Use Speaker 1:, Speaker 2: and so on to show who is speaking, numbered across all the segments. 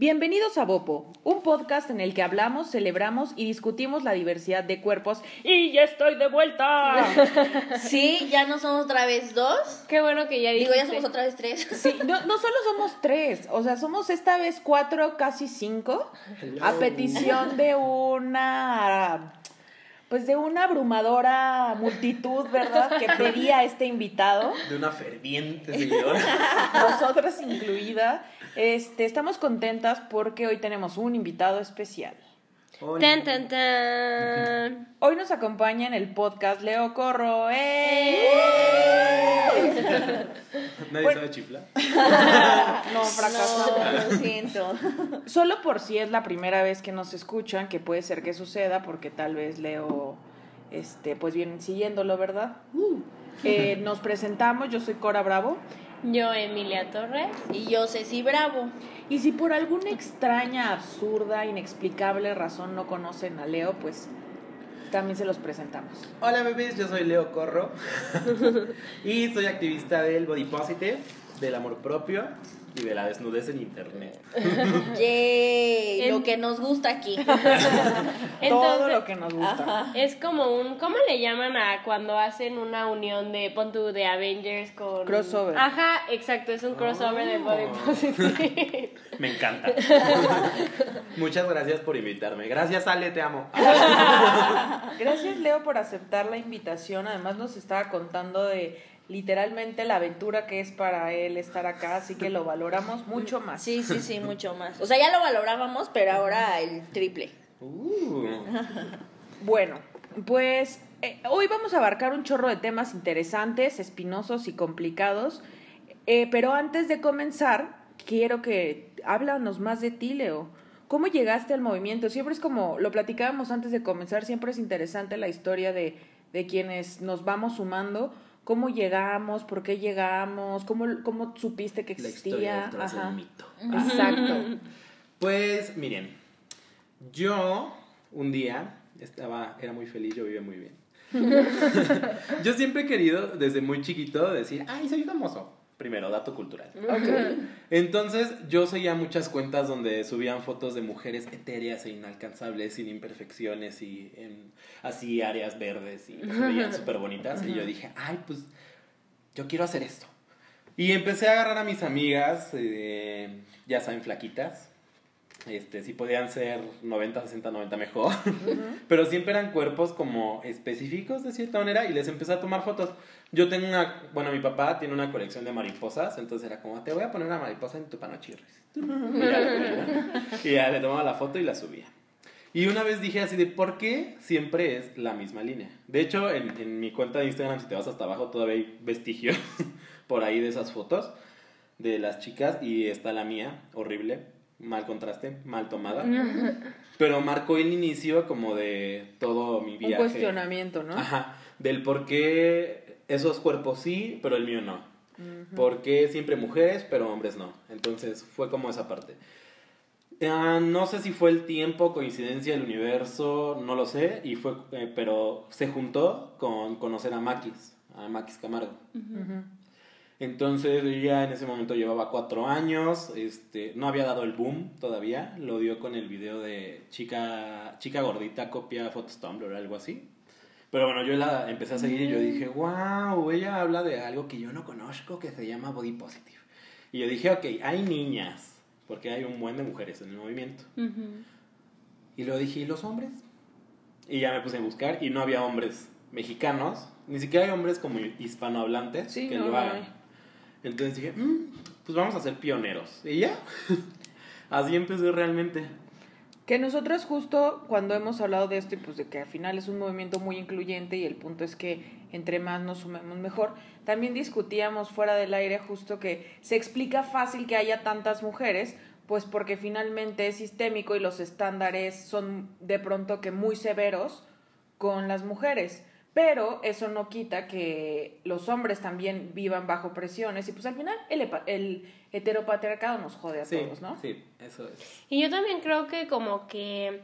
Speaker 1: Bienvenidos a Bopo, un podcast en el que hablamos, celebramos y discutimos la diversidad de cuerpos. ¡Y ya estoy de vuelta!
Speaker 2: Sí, ya no somos otra vez dos.
Speaker 3: Qué bueno que ya
Speaker 2: Digo, ya
Speaker 3: dijiste.
Speaker 2: somos otra vez tres.
Speaker 1: Sí, no, no solo somos tres, o sea, somos esta vez cuatro, casi cinco, a petición de una, pues de una abrumadora multitud, ¿verdad? Que pedía a este invitado,
Speaker 4: De una ferviente seguidora.
Speaker 1: nosotras incluida. Este, estamos contentas porque hoy tenemos un invitado especial.
Speaker 4: Hola.
Speaker 3: Tan, tan, tan.
Speaker 1: Hoy nos acompaña en el podcast Leo Corro. ¡Eh!
Speaker 4: Nadie
Speaker 1: Bueno.
Speaker 4: sabe chiflar.
Speaker 1: No, fracasamos.
Speaker 2: No, lo siento.
Speaker 1: Solo por si es la primera vez que nos escuchan, que puede ser que suceda, porque tal vez Leo, este, pues vienen siguiéndolo, ¿verdad? Eh, nos presentamos, yo soy Cora Bravo,
Speaker 3: Yo, Emilia Torres.
Speaker 2: Y yo, Ceci Bravo.
Speaker 1: y si por alguna extraña, absurda, inexplicable razón no conocen a Leo, pues también se los presentamos.
Speaker 4: Hola bebés, yo soy Leo Corro. y soy activista del body positive, del amor propio y de la desnudez en internet.
Speaker 2: Yay,
Speaker 3: En-
Speaker 2: lo que nos gusta aquí.
Speaker 1: Todo lo que nos gusta.
Speaker 3: Es como un, ¿cómo le llaman a cuando hacen una unión de, pon tú, de Avengers con...
Speaker 1: Crossover.
Speaker 3: Ajá, exacto, es un crossover de Body
Speaker 4: Oh.
Speaker 3: Positive.
Speaker 4: Me encanta. Muchas gracias por invitarme. Gracias Ale, te amo.
Speaker 1: Gracias Leo por aceptar la invitación. Además nos estaba contando de literalmente la aventura que es para él estar acá, así que lo valoramos mucho más.
Speaker 2: Sí, sí, sí, mucho más. O sea, ya lo valorábamos, pero ahora el triple.
Speaker 4: Uh,
Speaker 1: Bueno, pues eh, hoy vamos a abarcar un chorro de temas interesantes, espinosos y complicados. Eh, pero antes de comenzar, quiero que háblanos más de ti, Leo. ¿Cómo llegaste al movimiento? Siempre es como, lo platicábamos antes de comenzar, siempre es interesante la historia de, de quienes nos vamos sumando. ¿Cómo llegamos? ¿Por qué llegamos? ¿Cómo, cómo supiste que
Speaker 4: la
Speaker 1: existía?
Speaker 4: historia detrás
Speaker 1: Ajá.
Speaker 4: del mito.
Speaker 1: Exacto.
Speaker 4: Pues miren, yo un día estaba, era muy feliz, yo vivía muy bien. yo siempre he querido, desde muy chiquito, decir, ay, soy famoso. Primero, dato cultural. Entonces, yo seguía muchas cuentas donde subían fotos de mujeres etéreas e inalcanzables, sin imperfecciones y en así áreas verdes y se veían súper bonitas. Y yo dije, ay, pues yo quiero hacer esto. Y empecé a agarrar a mis amigas, eh, ya saben, flaquitas. Este, si podían ser 90, 60, 90 mejor. Pero siempre eran cuerpos como específicos de cierta manera y les empecé a tomar fotos. Yo tengo una, bueno, mi papá tiene una colección de mariposas, entonces era como, te voy a poner una mariposa en tu panochirris. Y ya. Y ya le tomaba la foto y la subía. Y una vez dije así de, ¿por qué siempre es la misma línea? De hecho, en, en mi cuenta de Instagram, si te vas hasta abajo, todavía hay vestigios por ahí de esas fotos de las chicas y está la mía, horrible, mal contraste, mal tomada. Pero marcó el inicio como de todo mi
Speaker 1: Un
Speaker 4: viaje.
Speaker 1: cuestionamiento, ¿no?
Speaker 4: Ajá, del por qué esos cuerpos sí, pero el mío no. ¿Por qué siempre mujeres, pero hombres no? Entonces fue como esa parte. No sé si fue el tiempo, coincidencia del universo, no lo sé, y fue, eh, pero se juntó con conocer a Maquis, a Maquis Camargo. Entonces yo ya en ese momento llevaba cuatro años, este, no había dado el boom todavía, lo dio con el video de chica, chica gordita copia fotos Tumblr o algo así. Pero bueno, yo la empecé a seguir y yo dije, wow, ella habla de algo que yo no conozco que se llama body positive. Y yo dije, ok, hay niñas, porque hay un buen de mujeres en el movimiento.
Speaker 3: Ujú.
Speaker 4: Y luego dije, ¿y los hombres? Y ya me puse a buscar y no había hombres mexicanos, ni siquiera hay hombres como hispanohablantes
Speaker 1: Sí,
Speaker 4: que
Speaker 1: no,
Speaker 4: lo hagan. Entonces dije, "Mm, pues vamos a ser pioneros. Y ya, así empecé realmente.
Speaker 1: Que nosotros justo cuando hemos hablado de esto y pues de que al final es un movimiento muy incluyente y el punto es que entre más nos sumemos mejor, también discutíamos fuera del aire justo que se explica fácil que haya tantas mujeres, pues porque finalmente es sistémico y los estándares son de pronto que muy severos con las mujeres. Pero eso no quita que los hombres también vivan bajo presiones y pues al final el, el heteropatriarcado nos jode a
Speaker 4: Sí,
Speaker 1: todos, ¿no?
Speaker 4: sí, eso es.
Speaker 3: Y yo también creo que como que,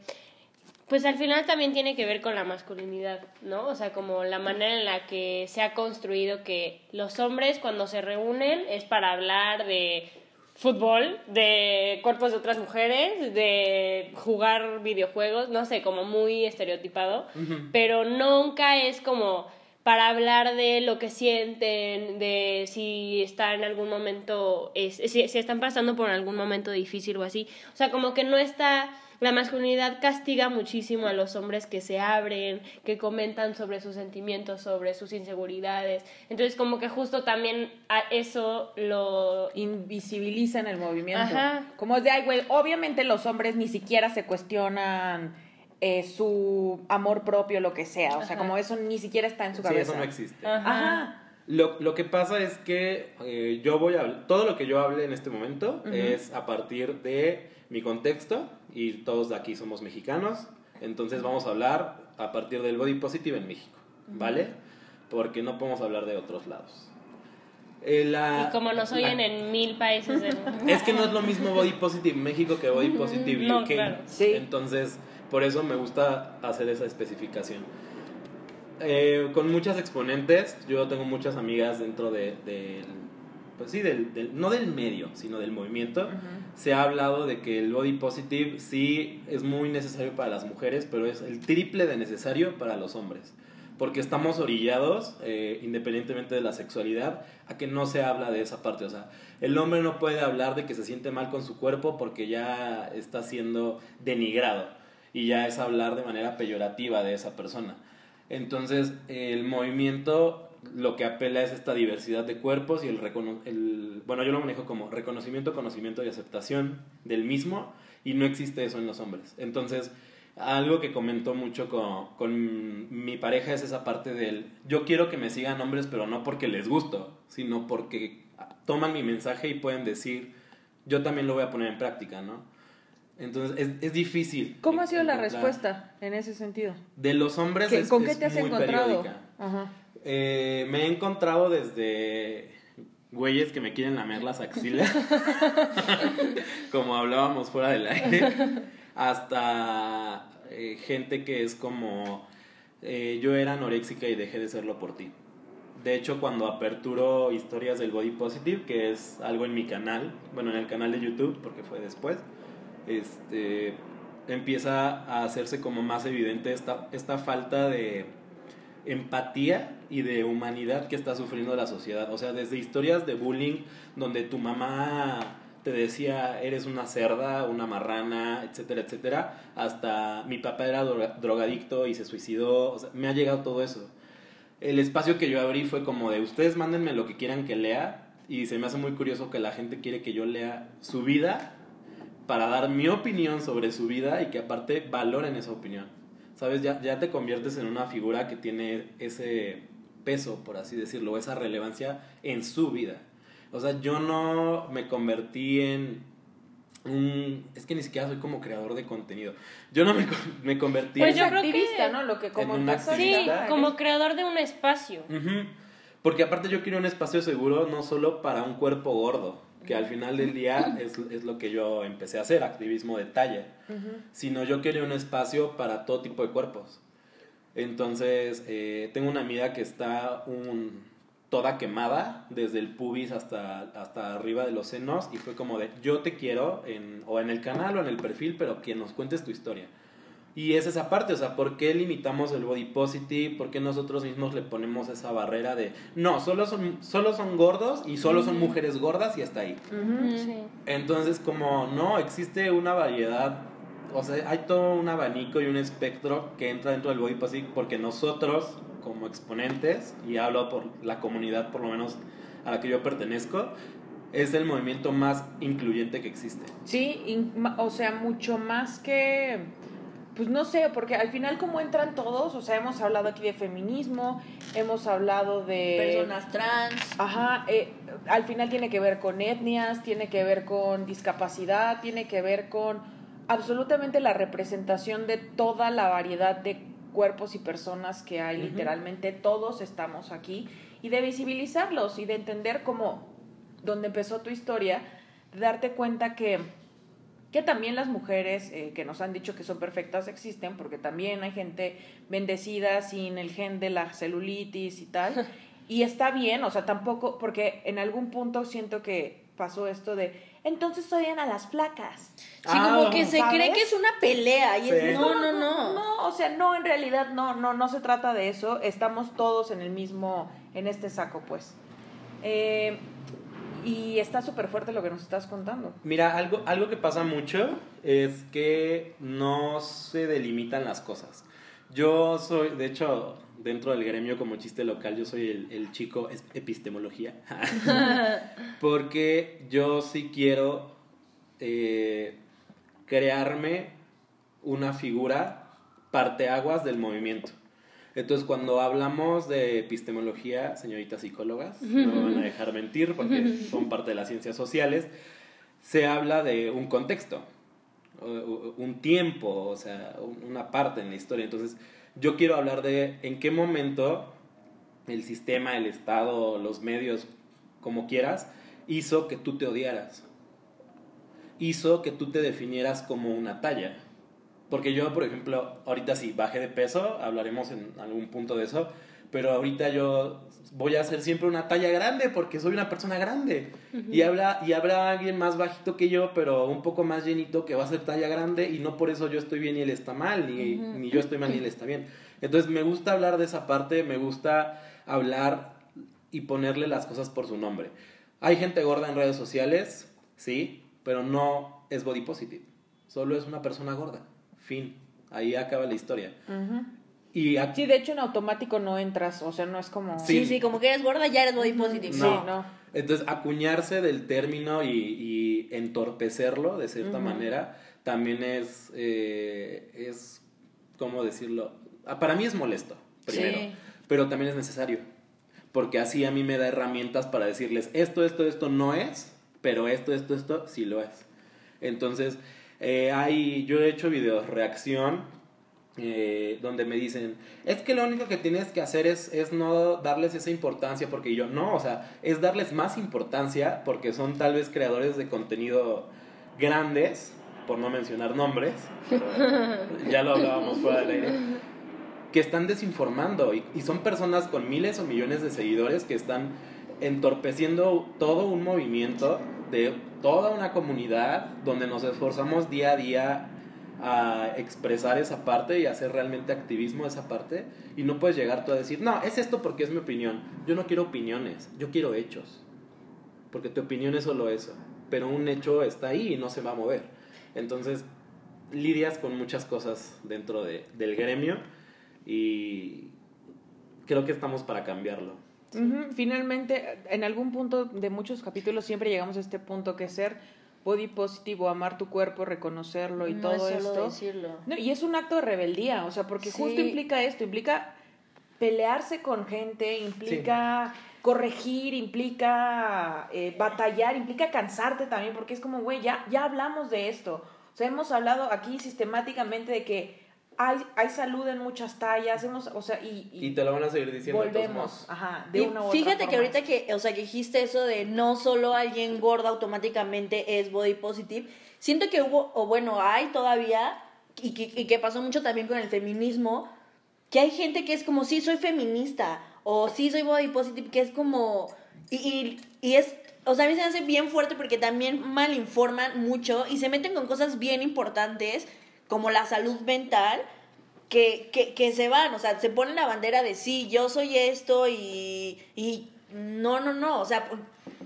Speaker 3: pues al final también tiene que ver con la masculinidad, ¿no? O sea, como la manera en la que se ha construido que los hombres cuando se reúnen es para hablar de fútbol, de cuerpos de otras mujeres, de jugar videojuegos, no sé, como muy estereotipado, pero nunca es como para hablar de lo que sienten, de si están en algún momento, es, si, si están pasando por algún momento difícil o así. O sea, como que no está la masculinidad castiga muchísimo a los hombres que se abren, que comentan sobre sus sentimientos, sobre sus inseguridades. Entonces, como que justo también a eso lo...
Speaker 1: Invisibiliza en el movimiento.
Speaker 3: Ajá.
Speaker 1: Como es de, ay, güey, obviamente los hombres ni siquiera se cuestionan eh, su amor propio, lo que sea. O sea,
Speaker 3: Ajá.
Speaker 1: como eso ni siquiera está en su
Speaker 4: Sí,
Speaker 1: cabeza.
Speaker 4: eso no existe.
Speaker 1: Ajá.
Speaker 4: Lo, lo que pasa es que eh, yo voy a hablar, todo lo que yo hable en este momento es a partir de mi contexto y todos de aquí somos mexicanos, entonces vamos a hablar a partir del body positive en México, ¿vale? Porque no podemos hablar de otros lados. Eh, la-
Speaker 3: Y como nos oyen
Speaker 4: la-
Speaker 3: en mil países del mundo.
Speaker 4: Es que no es lo mismo body positive México que body positive
Speaker 3: No,
Speaker 4: UK.
Speaker 3: claro.
Speaker 1: Sí.
Speaker 4: Entonces, por eso me gusta hacer esa especificación. Eh, con muchas exponentes, yo tengo muchas amigas dentro de, del- pues sí, del, del- no del medio, sino del movimiento. Se ha hablado de que el body positive sí es muy necesario para las mujeres, pero es el triple de necesario para los hombres. Porque estamos orillados, eh, independientemente de la sexualidad, a que no se habla de esa parte. O sea, el hombre no puede hablar de que se siente mal con su cuerpo porque ya está siendo denigrado. Y ya es hablar de manera peyorativa de esa persona. Entonces, el movimiento lo que apela es esta diversidad de cuerpos y el, recono- el bueno, yo lo manejo como reconocimiento, conocimiento y aceptación del mismo y no existe eso en los hombres. Entonces, algo que comento mucho con, con mi pareja es esa parte del yo quiero que me sigan hombres, pero no porque les gusto, sino porque toman mi mensaje y pueden decir yo también lo voy a poner en práctica, ¿no? Entonces, es, es difícil.
Speaker 1: ¿Cómo ha sido la respuesta en ese sentido?
Speaker 4: De los hombres
Speaker 1: ¿Qué-
Speaker 4: es,
Speaker 1: ¿Con qué
Speaker 4: es
Speaker 1: te has encontrado? Ajá.
Speaker 4: Eh, me he encontrado desde güeyes que me quieren lamer las axilas, como hablábamos fuera del aire, hasta eh, gente que es como eh, yo era anoréxica y dejé de serlo por ti. De hecho, cuando aperturo historias del body positive, que es algo en mi canal, bueno, en el canal de YouTube, porque fue después, este, empieza a hacerse como más evidente esta, esta falta de empatía y de humanidad que está sufriendo la sociedad. O sea, desde historias de bullying donde tu mamá te decía eres una cerda, una marrana, etcétera, etcétera, hasta mi papá era droga- drogadicto y se suicidó. O sea, me ha llegado todo eso. El espacio que yo abrí fue como de ustedes mándenme lo que quieran que lea y se me hace muy curioso que la gente quiere que yo lea su vida para dar mi opinión sobre su vida y que aparte valoren esa opinión. ¿Sabes? Ya, ya te conviertes en una figura que tiene ese peso, por así decirlo, esa relevancia en su vida. O sea, yo no me convertí en un... Es que ni siquiera soy como creador de contenido. Yo no me, me convertí
Speaker 3: Pues
Speaker 4: en...
Speaker 3: yo creo que-
Speaker 1: activista, ¿no? Lo que como
Speaker 4: en
Speaker 1: persona-
Speaker 3: Sí, como creador de un espacio.
Speaker 4: Ujú. Porque aparte yo quiero un espacio seguro no solo para un cuerpo gordo, que al final del día es, es lo que yo empecé a hacer, activismo de talla, sino yo quería un espacio para todo tipo de cuerpos. Entonces, eh, tengo una amiga que está un, toda quemada, desde el pubis hasta, hasta arriba de los senos, y fue como de, yo te quiero, en, o en el canal o en el perfil, pero que nos cuentes tu historia. Y es esa parte, o sea, ¿por qué limitamos el body positive? ¿Por qué nosotros mismos le ponemos esa barrera de, no, solo son, solo son gordos y solo son mujeres gordas y hasta ahí?
Speaker 3: Sí.
Speaker 4: Entonces, como no, existe una variedad, o sea, hay todo un abanico y un espectro que entra dentro del body positive porque nosotros, como exponentes, y hablo por la comunidad por lo menos a la que yo pertenezco, es el movimiento más incluyente que existe.
Speaker 1: Sí, o sea, mucho más que, pues no sé, porque al final como entran todos, o sea, hemos hablado aquí de feminismo, hemos hablado de...
Speaker 2: Personas trans.
Speaker 1: Ajá, eh, al final tiene que ver con etnias, tiene que ver con discapacidad, tiene que ver con absolutamente la representación de toda la variedad de cuerpos y personas que hay, literalmente todos estamos aquí, y de visibilizarlos y de entender cómo, donde empezó tu historia, de darte cuenta que, que también las mujeres eh, que nos han dicho que son perfectas existen, porque también hay gente bendecida sin el gen de la celulitis y tal. Y está bien, o sea, tampoco, porque en algún punto siento que pasó esto de, entonces odian a las flacas.
Speaker 2: Sí,
Speaker 4: Ah,
Speaker 2: como que se
Speaker 1: ¿sabes?
Speaker 2: cree que es una pelea y
Speaker 4: Sí.
Speaker 2: es no, no, no.
Speaker 1: No, o sea, no, en realidad no, no, no se trata de eso. Estamos todos en el mismo, en este saco, pues. Eh, y está súper fuerte lo que nos estás contando.
Speaker 4: Mira, algo, algo que pasa mucho es que no se delimitan las cosas. Yo soy, de hecho, dentro del gremio como chiste local, yo soy el, el chico epistemología. Porque yo sí quiero eh, crearme una figura parteaguas del movimiento. Entonces, cuando hablamos de epistemología, señoritas psicólogas, no me van a dejar mentir porque son parte de las ciencias sociales, se habla de un contexto, un tiempo, o sea, un- una parte en la historia. Entonces, yo quiero hablar de en qué momento el sistema, el Estado, los medios, como quieras, hizo que tú te odiaras. Hizo que tú te definieras como una talla. Porque yo, por ejemplo, ahorita sí bajé de peso, hablaremos en algún punto de eso, pero ahorita yo voy a ser siempre una talla grande porque soy una persona grande. y, habla, y habrá alguien más bajito que yo, pero un poco más llenito que va a ser talla grande y no por eso yo estoy bien y él está mal, ni, ni yo estoy mal ni él está bien. Entonces me gusta hablar de esa parte, me gusta hablar y ponerle las cosas por su nombre. Hay gente gorda en redes sociales, sí, pero no es body positive. Solo es una persona gorda. Fin. Ahí acaba la historia. Y aquí,
Speaker 1: Sí, de hecho en automático no entras, o sea, no es como...
Speaker 2: Sí, sí, como que eres gorda ya eres body positive.
Speaker 1: Sí,
Speaker 4: No.
Speaker 1: no.
Speaker 4: Entonces, acuñarse del término y, y entorpecerlo de cierta manera también es, eh, es, ¿cómo decirlo? Ah, Para mí es molesto, primero,
Speaker 2: Sí.
Speaker 4: pero también es necesario, porque así a mí me da herramientas para decirles, esto, esto, esto no es, pero esto, esto, esto sí lo es. Entonces, eh, hay, yo he hecho videos reacción eh, donde me dicen, es que lo único que tienes que hacer es, es no darles esa importancia, porque yo no, o sea, es darles más importancia porque son tal vez creadores de contenido grandes, por no mencionar nombres, ya lo hablábamos fuera del aire, que están desinformando y, y son personas con miles o millones de seguidores que están entorpeciendo todo un movimiento de toda una comunidad donde nos esforzamos día a día a expresar esa parte y hacer realmente activismo esa parte y no puedes llegar tú a decir, no, es esto porque es mi opinión. Yo no quiero opiniones, yo quiero hechos. Porque tu opinión es solo eso, pero un hecho está ahí y no se va a mover. Entonces, lidias con muchas cosas dentro de- del gremio y creo que estamos para cambiarlo.
Speaker 1: Ujú, Finalmente, en algún punto de muchos capítulos siempre llegamos a este punto que ser body positivo, amar tu cuerpo, reconocerlo y
Speaker 2: No
Speaker 1: todo
Speaker 2: es solo
Speaker 1: esto.
Speaker 2: decirlo.
Speaker 1: No, y es un acto de rebeldía, o sea, porque
Speaker 2: Sí.
Speaker 1: justo implica esto, implica pelearse con gente, implica corregir, implica eh, batallar, implica cansarte también, porque es como, güey, ya, ya hablamos de esto. O sea, hemos hablado aquí sistemáticamente de que hay, hay salud en muchas tallas, hemos, o sea, y, y
Speaker 4: Y te lo van a seguir diciendo. de todos
Speaker 1: volvemos, ajá, de
Speaker 2: Y
Speaker 1: una u otra
Speaker 2: fíjate que ahorita que, o sea, que dijiste eso de no solo alguien gordo automáticamente es body positive, siento que hubo, o bueno, hay todavía, y que, y que pasó mucho también con el feminismo, que hay gente que es como, sí, soy feminista, o sí, soy body positive, que es como, y, y, y es, o sea, a mí se me hace bien fuerte porque también malinforman mucho y se meten con cosas bien importantes, como la salud mental, que, que, que se van, o sea, se ponen la bandera de sí, yo soy esto y, y no, no, no, o sea,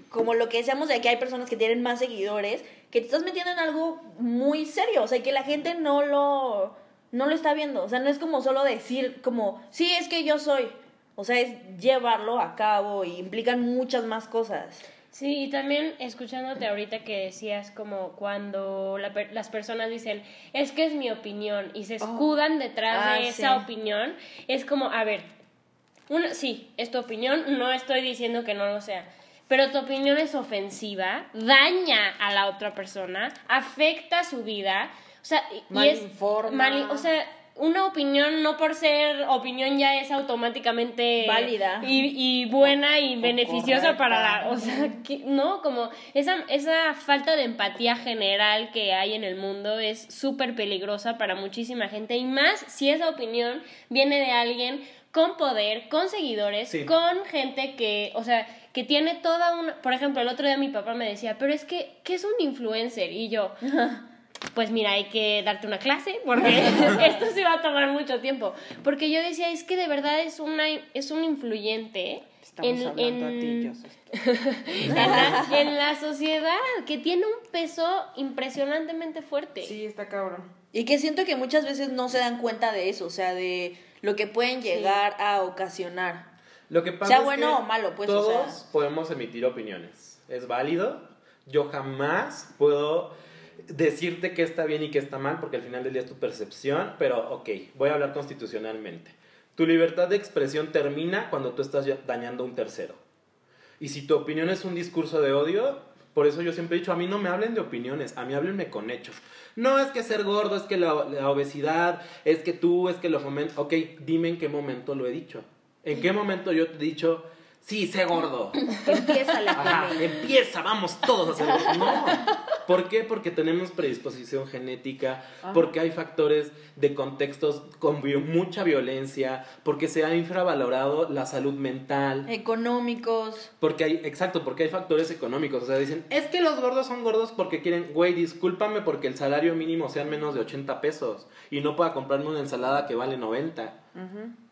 Speaker 2: como lo que decíamos de que hay personas que tienen más seguidores, que te estás metiendo en algo muy serio, o sea, que la gente no lo, no lo está viendo, o sea, no es como solo decir como, sí, es que yo soy, o sea, es llevarlo a cabo y implican muchas más cosas.
Speaker 3: Sí, y también escuchándote ahorita que decías como cuando la per- las personas dicen, es que es mi opinión y se escudan detrás
Speaker 2: Ah,
Speaker 3: de
Speaker 2: sí.
Speaker 3: esa opinión, es como, a ver, una, sí, es tu opinión, no estoy diciendo que no lo sea, pero tu opinión es ofensiva, daña a la otra persona, afecta su vida, o sea, y- y es mali- o sea, una opinión no por ser opinión ya es automáticamente
Speaker 2: Válida.
Speaker 3: y, y buena y
Speaker 1: O
Speaker 3: beneficiosa para la, o sea, que, no, como esa, esa falta de empatía general que hay en el mundo es súper peligrosa para muchísima gente y más si esa opinión viene de alguien con poder, con seguidores,
Speaker 4: Sí.
Speaker 3: con gente que, o sea, que tiene toda una... Por ejemplo, el otro día mi papá me decía, pero es que, ¿qué es un influencer? Y yo, pues mira, hay que darte una clase porque esto se va a tomar mucho tiempo. Porque yo decía, es que de verdad es, una, es un influyente
Speaker 1: Estamos
Speaker 3: en,
Speaker 1: hablando a ti,
Speaker 3: en- en la, en la sociedad que tiene un peso impresionantemente fuerte.
Speaker 1: Sí, está cabrón.
Speaker 2: Y que siento que muchas veces no se dan cuenta de eso, o sea, de lo que pueden llegar a ocasionar.
Speaker 4: Lo que pasa
Speaker 2: Sea
Speaker 4: es
Speaker 2: bueno
Speaker 4: que
Speaker 2: o malo, pues, o
Speaker 4: Todos
Speaker 2: sea.
Speaker 4: podemos emitir opiniones. Es válido. Yo jamás puedo decirte que está bien y que está mal, porque al final del día es tu percepción, pero ok, voy a hablar constitucionalmente. Tu libertad de expresión termina cuando tú estás dañando a un tercero. Y si tu opinión es un discurso de odio, por eso yo siempre he dicho, a mí no me hablen de opiniones, a mí háblenme con hechos. No es que ser gordo, es que la, la obesidad, es que tú, es que lo fomentas. Ok, dime en qué momento lo he dicho. ¿En qué momento yo te he dicho, sí, sé gordo?
Speaker 2: Empieza la
Speaker 4: Ajá, empieza, vamos todos a ser gordos. No. ¿Por qué? Porque tenemos predisposición genética, porque hay factores de contextos con mucha violencia, porque se ha infravalorado la salud mental.
Speaker 2: Económicos.
Speaker 4: Porque hay, exacto, porque hay factores económicos. O sea, dicen, es que los gordos son gordos porque quieren, güey, discúlpame porque el salario mínimo sean menos de 80 pesos y no pueda comprarme una ensalada que vale 90.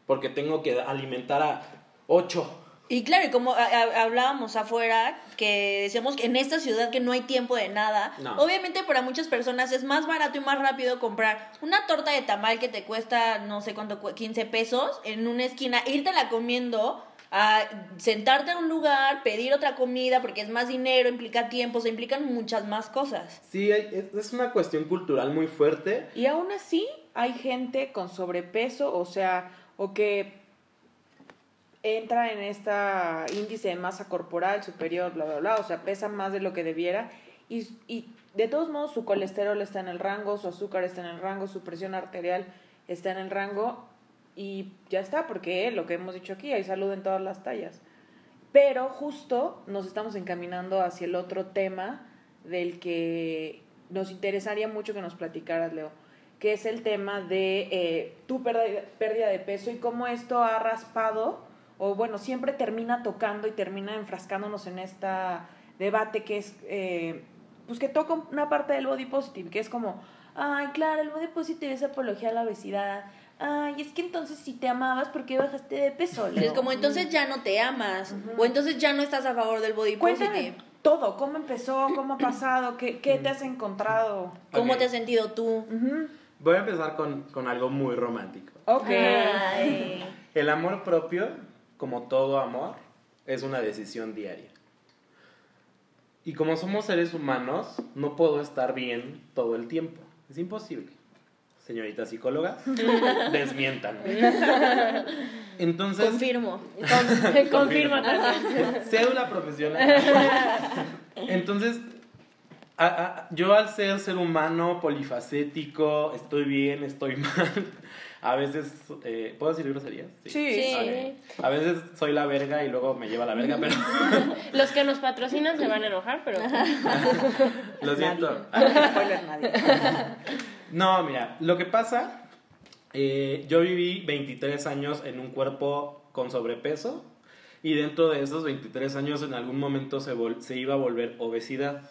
Speaker 4: Porque tengo que alimentar a 8.
Speaker 2: Y claro, y como a- a- hablábamos afuera, que decíamos que en esta ciudad que no hay tiempo de nada,
Speaker 4: No.
Speaker 2: obviamente para muchas personas es más barato y más rápido comprar una torta de tamal que te cuesta no sé cuánto, cu- 15 pesos en una esquina, la comiendo, a sentarte en un lugar, pedir otra comida porque es más dinero, implica tiempo, se implican muchas más cosas.
Speaker 4: Sí, es una cuestión cultural muy fuerte.
Speaker 1: Y aún así hay gente con sobrepeso, o sea, o que entra en esta índice de masa corporal superior, bla, bla, bla, o sea, pesa más de lo que debiera y, y de todos modos su colesterol está en el rango, su azúcar está en el rango, su presión arterial está en el rango y ya está, porque eh, lo que hemos dicho aquí, hay salud en todas las tallas. Pero justo nos estamos encaminando hacia el otro tema del que nos interesaría mucho que nos platicaras, Leo, que es el tema de eh, tu pérdida de peso y cómo esto ha raspado, o bueno, siempre termina tocando y termina enfrascándonos en este debate que es, eh, pues que toca una parte del body positive, que es como, ay, claro, el body positive es apología a la obesidad. Ay, es que entonces si te amabas, ¿por qué bajaste de peso?
Speaker 2: Y es
Speaker 1: Leo?
Speaker 2: como entonces ya no te amas, o entonces ya no estás a favor del body
Speaker 1: Cuéntame
Speaker 2: positive.
Speaker 1: todo, cómo empezó, cómo ha pasado, qué, qué te has encontrado.
Speaker 2: ¿Cómo te has sentido tú?
Speaker 4: Voy a empezar con, con algo muy romántico.
Speaker 1: Ok.
Speaker 2: Ay.
Speaker 4: El amor propio, como todo amor, es una decisión diaria. Y como somos seres humanos, no puedo estar bien todo el tiempo. Es imposible. Señorita psicóloga, desmientan. Entonces,
Speaker 2: Confirmo.
Speaker 3: Con- confirma también.
Speaker 4: cédula profesional. Entonces, a- a- yo al ser ser humano polifacético, estoy bien, estoy mal. A veces, eh, ¿puedo decir groserías?
Speaker 1: Sí.
Speaker 2: Sí.
Speaker 4: A veces soy la verga y luego me lleva la verga, pero
Speaker 3: Los que nos patrocinan se van a enojar, pero
Speaker 4: lo siento.
Speaker 1: Nadie.
Speaker 4: No, mira, lo que pasa, eh, yo viví 23 años en un cuerpo con sobrepeso y dentro de esos 23 años en algún momento se, vol- se iba a volver obesidad.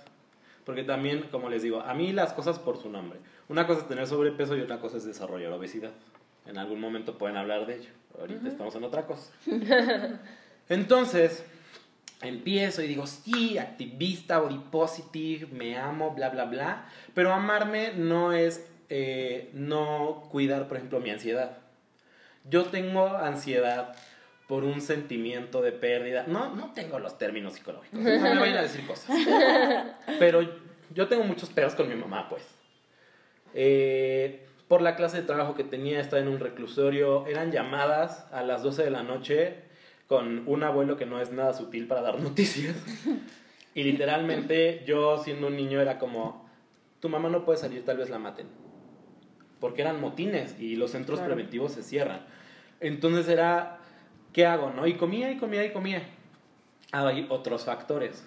Speaker 4: Porque también, como les digo, a mí las cosas por su nombre. Una cosa es tener sobrepeso y otra cosa es desarrollar obesidad. En algún momento pueden hablar de ello. Ahorita estamos en otra cosa. Entonces, empiezo y digo, sí, activista, body positive, me amo, bla, bla, bla. Pero amarme no es eh, no cuidar, por ejemplo, mi ansiedad. Yo tengo ansiedad por un sentimiento de pérdida. No, no tengo los términos psicológicos. No me vayan a decir cosas. Pero yo tengo muchos pedos con mi mamá, pues. Eh, por la clase de trabajo que tenía, estaba en un reclusorio, eran llamadas a las 12 de la noche con un abuelo que no es nada sutil para dar noticias. Y literalmente yo siendo un niño era como, tu mamá no puede salir, tal vez la maten. Porque eran motines y los centros
Speaker 1: Claro.
Speaker 4: preventivos se cierran. Entonces era, ¿qué hago? no? Y comía y comía y comía. Hay otros factores.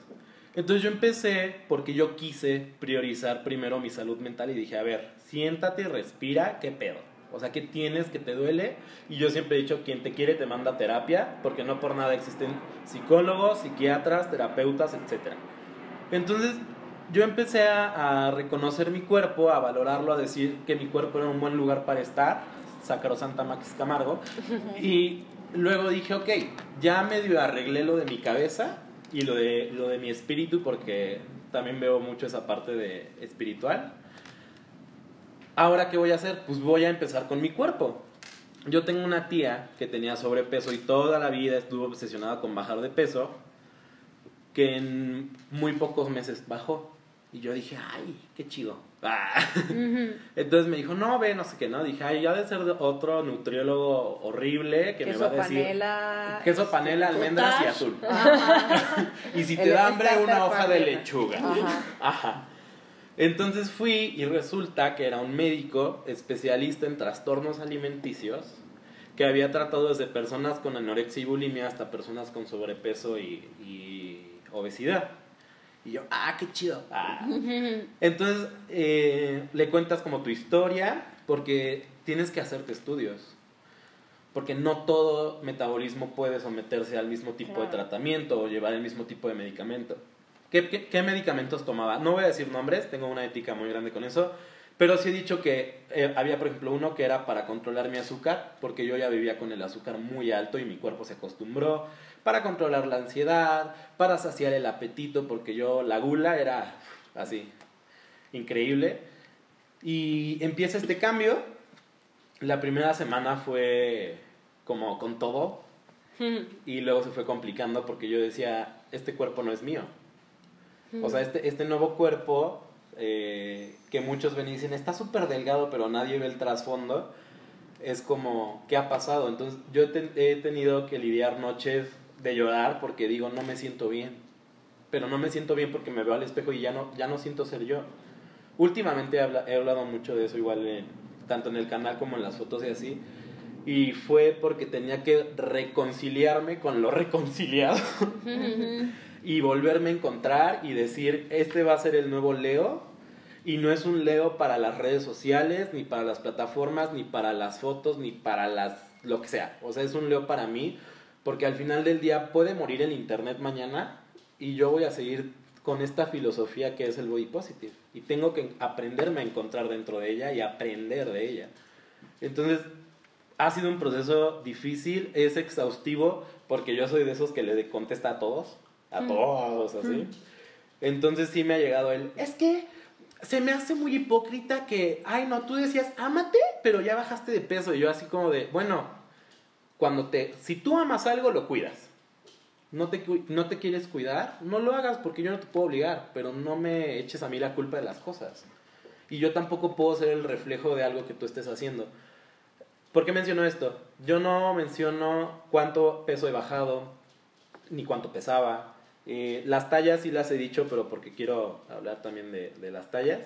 Speaker 4: Entonces yo empecé porque yo quise priorizar primero mi salud mental y dije, a ver, siéntate respira, ¿qué pedo? O sea, ¿qué tienes que te duele? Y yo siempre he dicho, quien te quiere te manda terapia, porque no por nada existen psicólogos, psiquiatras, terapeutas, etc. Entonces, yo empecé a, a reconocer mi cuerpo, a valorarlo, a decir que mi cuerpo era un buen lugar para estar, Santa Max Camargo, y luego dije, ok, ya medio arreglé lo de mi cabeza y lo de, lo de mi espíritu, porque también veo mucho esa parte de espiritual. Ahora, ¿qué voy a hacer? Pues voy a empezar con mi cuerpo. Yo tengo una tía que tenía sobrepeso y toda la vida estuvo obsesionada con bajar de peso, que en muy pocos meses bajó. Y yo dije, ay, qué chido. Ah. Entonces me dijo, no, ve, no sé qué, ¿no? Dije, ay, ya de ser otro nutriólogo horrible que me va a decir...
Speaker 1: panela,
Speaker 4: Queso
Speaker 1: este,
Speaker 4: panela, almendras y azul.
Speaker 1: Ajá.
Speaker 4: Y si te
Speaker 1: El
Speaker 4: da hambre, una hoja de lechuga.
Speaker 1: Ajá.
Speaker 4: Ajá. Entonces fui y resulta que era un médico especialista en trastornos alimenticios que había tratado desde personas con anorexia y bulimia hasta personas con sobrepeso y, y obesidad. Y yo, ah, qué chido. Ah. Entonces eh, le cuentas como tu historia porque tienes que hacerte estudios. Porque no todo metabolismo puede someterse al mismo tipo de tratamiento o llevar el mismo tipo de medicamento. ¿Qué, qué, qué medicamentos tomaba? No voy a decir nombres, tengo una ética muy grande con eso, pero sí he dicho que eh, había, por ejemplo, uno que era para controlar mi azúcar, porque yo ya vivía con el azúcar muy alto y mi cuerpo se acostumbró, para controlar la ansiedad, para saciar el apetito, porque yo la gula era así, increíble. Y empieza este cambio. La primera semana fue como con todo, y luego se fue complicando porque yo decía, este cuerpo no es mío. O sea, este, este nuevo cuerpo eh, que muchos ven y dicen, está súper delgado, pero nadie ve el trasfondo, es como, ¿qué ha pasado? Entonces yo he tenido que lidiar noches de llorar porque digo, no me siento bien. Pero no me siento bien porque me veo al espejo y ya no, ya no siento ser yo. Últimamente he, habla- he hablado mucho de eso, igual en- tanto en el canal como en las fotos y así. Y fue porque tenía que reconciliarme con lo reconciliado y volverme a encontrar y decir, este va a ser el nuevo Leo. Y no es un Leo para las redes sociales, ni para las plataformas, ni para las fotos, ni para las lo que sea. O sea, es un Leo para mí, porque al final del día puede morir el internet mañana y yo voy a seguir con esta filosofía que es el body positive. Y tengo que aprenderme a encontrar dentro de ella y aprender de ella. Entonces, ha sido un proceso difícil, es exhaustivo, porque yo soy de esos que le contesta a todos, a todos, así. Entonces sí me ha llegado el, es que se me hace muy hipócrita que, ay no, tú decías, ámate, pero ya bajaste de peso. Y yo así como de, bueno, cuando te, si tú amas algo, lo cuidas. No te, no te quieres cuidar, no lo hagas porque yo no te puedo obligar, pero no me eches a mí la culpa de las cosas. Y yo tampoco puedo ser el reflejo de algo que tú estés haciendo. ¿Por qué menciono esto? Yo no menciono cuánto peso he bajado, ni cuánto pesaba. Eh, las tallas sí las he dicho, pero porque quiero hablar también de, de las tallas.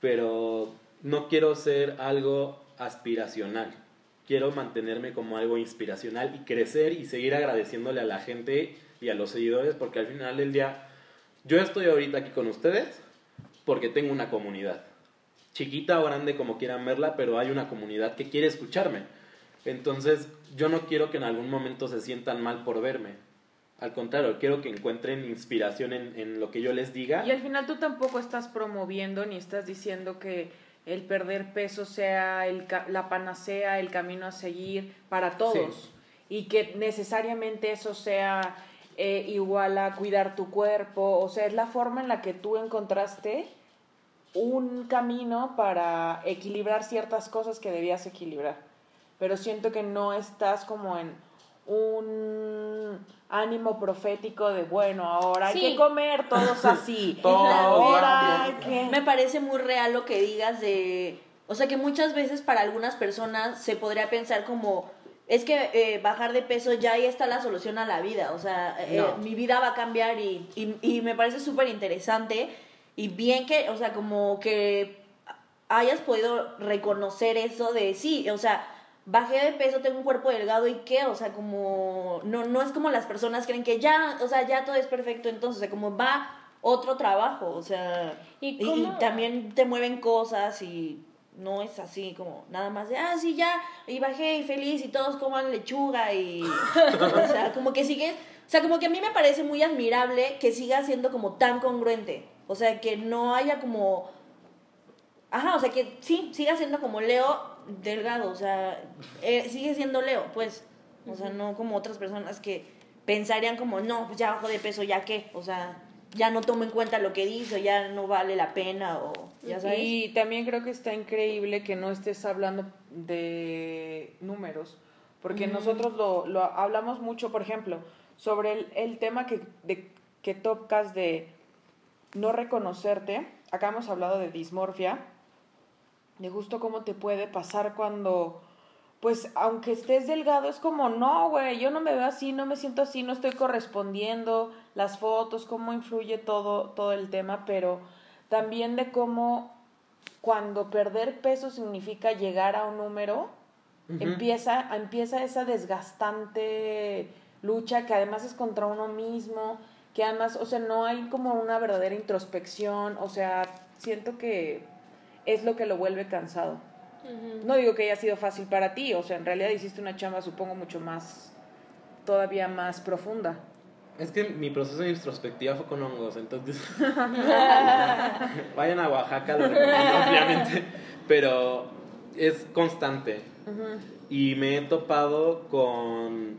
Speaker 4: Pero no quiero ser algo aspiracional. Quiero mantenerme como algo inspiracional y crecer y seguir agradeciéndole a la gente y a los seguidores, porque al final del día, yo estoy ahorita aquí con ustedes porque tengo una comunidad chiquita o grande como quieran verla, pero hay una comunidad que quiere escucharme. Entonces, yo no quiero que en algún momento se sientan mal por verme. Al contrario, quiero que encuentren inspiración en, en lo que yo les diga.
Speaker 1: Y al final tú tampoco estás promoviendo ni estás diciendo que el perder peso sea el la panacea, el camino a seguir para todos. Y que necesariamente eso sea eh, igual a cuidar tu cuerpo. O sea, es la forma en la que tú encontraste un camino para equilibrar ciertas cosas que debías equilibrar. Pero siento que no estás como en un ánimo profético de, bueno, ahora hay
Speaker 3: Sí.
Speaker 1: que comer todos así.
Speaker 4: Todo
Speaker 1: ahora que...
Speaker 2: Me parece muy real lo que digas de... O sea que muchas veces para algunas personas se podría pensar como... Es que eh, bajar de peso ya ahí está la solución a la vida. O sea, eh,
Speaker 4: No.
Speaker 2: mi vida va a cambiar y, y, y me parece súper interesante. Y bien que, o sea, como que hayas podido reconocer eso de sí, o sea, bajé de peso, tengo un cuerpo delgado y qué, o sea, como no no es como las personas creen que ya, o sea, ya todo es perfecto, entonces, o sea, como va otro trabajo, o sea,
Speaker 3: ¿Y
Speaker 2: y, y
Speaker 3: cómo?
Speaker 2: también te mueven cosas y no es así como nada más de, ah, sí, ya, y bajé y feliz y todos coman lechuga y... o sea, como que sigue... O sea, como que a mí me parece muy admirable que siga siendo como tan congruente. O sea, que no haya como... Ajá, o sea, que sí, siga siendo como Leo delgado. O sea, eh, sigue siendo Leo, pues. O sea, no como otras personas que pensarían como, no, pues ya bajo de peso, ya qué. O sea, ya no tomo en cuenta lo que dice, o ya no vale la pena, o ya sabes.
Speaker 1: Y también creo que está increíble que no estés hablando de números, porque nosotros lo, lo hablamos mucho, por ejemplo, sobre el, el tema que, de, que tocas de no reconocerte. Acá hemos hablado de dismorfia, de justo cómo te puede pasar cuando, pues, aunque estés delgado, es como, no, güey, yo no me veo así, no me siento así, no estoy correspondiendo, las fotos, cómo influye todo, todo el tema, pero también de cómo cuando perder peso significa llegar a un número, empieza, empieza esa desgastante lucha que además es contra uno mismo, que además, o sea, no hay como una verdadera introspección, o sea, siento que es lo que lo vuelve cansado. No digo que haya sido fácil para ti, o sea, en realidad hiciste una chamba, supongo, mucho más, todavía más profunda.
Speaker 4: Es que mi proceso de introspectiva fue con hongos, entonces. Vayan a Oaxaca, lo recomiendo ampliamente. Pero es constante. Y me he topado con.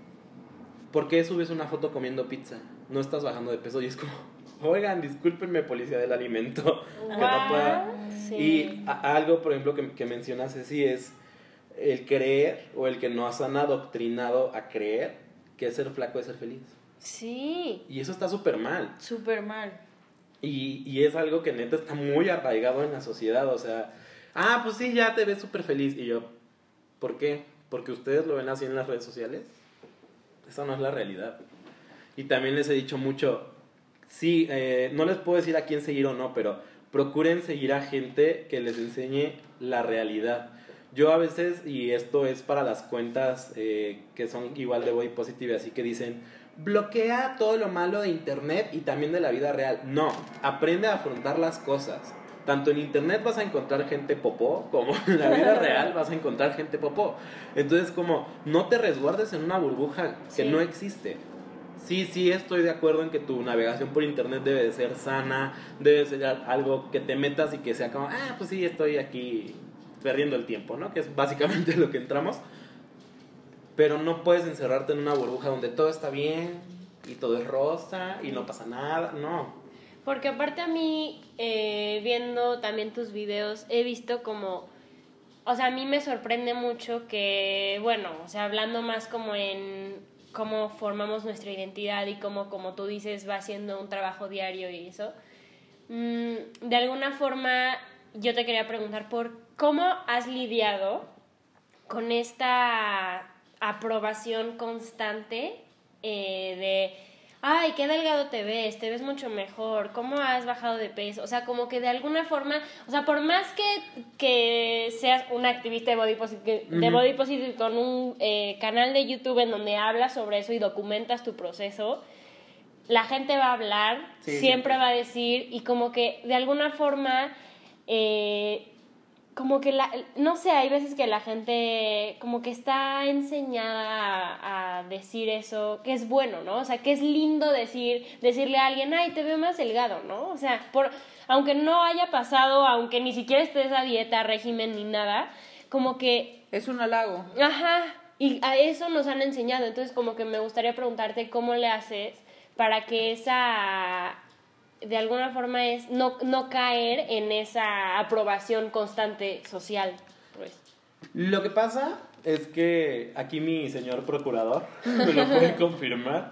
Speaker 4: ¿Por qué subes una foto comiendo pizza? No estás bajando de peso y es como. Oigan, discúlpenme, policía del alimento. Que no pueda.
Speaker 3: Sí.
Speaker 4: Y algo, por ejemplo, que, que mencionas, sí es el creer o el que nos han adoctrinado a creer que ser flaco es ser feliz.
Speaker 3: Sí.
Speaker 4: Y eso está súper mal.
Speaker 2: Súper mal.
Speaker 4: Y, y es algo que neta está muy arraigado en la sociedad. O sea, ah, pues sí, ya te ves súper feliz. Y yo, ¿por qué? ¿Porque ustedes lo ven así en las redes sociales? Esa no es la realidad. Y también les he dicho mucho, sí, eh, no les puedo decir a quién seguir o no, pero procuren seguir a gente que les enseñe la realidad. Yo a veces, y esto es para las cuentas eh, que son igual de body positive, así que dicen, bloquea todo lo malo de internet y también de la vida real. No, aprende a afrontar las cosas. Tanto en internet vas a encontrar gente popó, como en la vida real vas a encontrar gente popó. Entonces, como no te resguardes en una burbuja que
Speaker 3: Sí.
Speaker 4: no existe. Sí, sí, estoy de acuerdo en que tu navegación por internet debe de ser sana, debe ser algo que te metas y que sea como, ah, pues sí, estoy aquí perdiendo el tiempo, ¿no? Que es básicamente lo que entramos. Pero no puedes encerrarte en una burbuja donde todo está bien y todo es rosa y no pasa nada, no.
Speaker 3: Porque aparte a mí, eh, viendo también tus videos, he visto como, o sea, a mí me sorprende mucho que, bueno, o sea, hablando más como en cómo formamos nuestra identidad y cómo, como tú dices, va siendo un trabajo diario y eso. Mm, de alguna forma, yo te quería preguntar por cómo has lidiado con esta aprobación constante eh, de, ay, qué delgado te ves, te ves mucho mejor, cómo has bajado de peso, o sea, como que de alguna forma, o sea, por más que, que seas una activista de body positive, de body positive con un eh, canal de YouTube en donde hablas sobre eso y documentas tu proceso, la gente va a hablar,
Speaker 4: Sí,
Speaker 3: siempre
Speaker 4: siempre.
Speaker 3: va a decir y como que de alguna forma eh, como que la, no sé, hay veces que la gente como que está enseñada a, a decir eso, que es bueno, ¿no? O sea, que es lindo decir, decirle a alguien, ay, te veo más delgado, ¿no? O sea, por, aunque no haya pasado, aunque ni siquiera estés a dieta, régimen ni nada, como que
Speaker 1: Es un halago.
Speaker 3: Ajá, y a eso nos han enseñado, entonces como que me gustaría preguntarte cómo le haces para que esa, de alguna forma es no, no caer en esa aprobación constante social, pues.
Speaker 4: Lo que pasa es que aquí mi señor procurador me lo puede confirmar.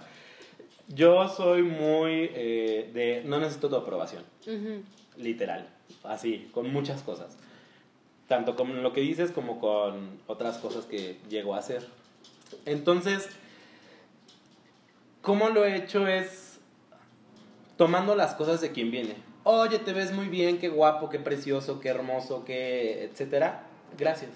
Speaker 4: Yo soy muy eh, de no necesito tu aprobación, literal, así, con muchas cosas. Tanto con lo que dices como con otras cosas que llego a hacer. Entonces, ¿cómo lo he hecho? Es tomando las cosas de quien viene. Oye, te ves muy bien, qué guapo, qué precioso, qué hermoso, qué etcétera. Gracias.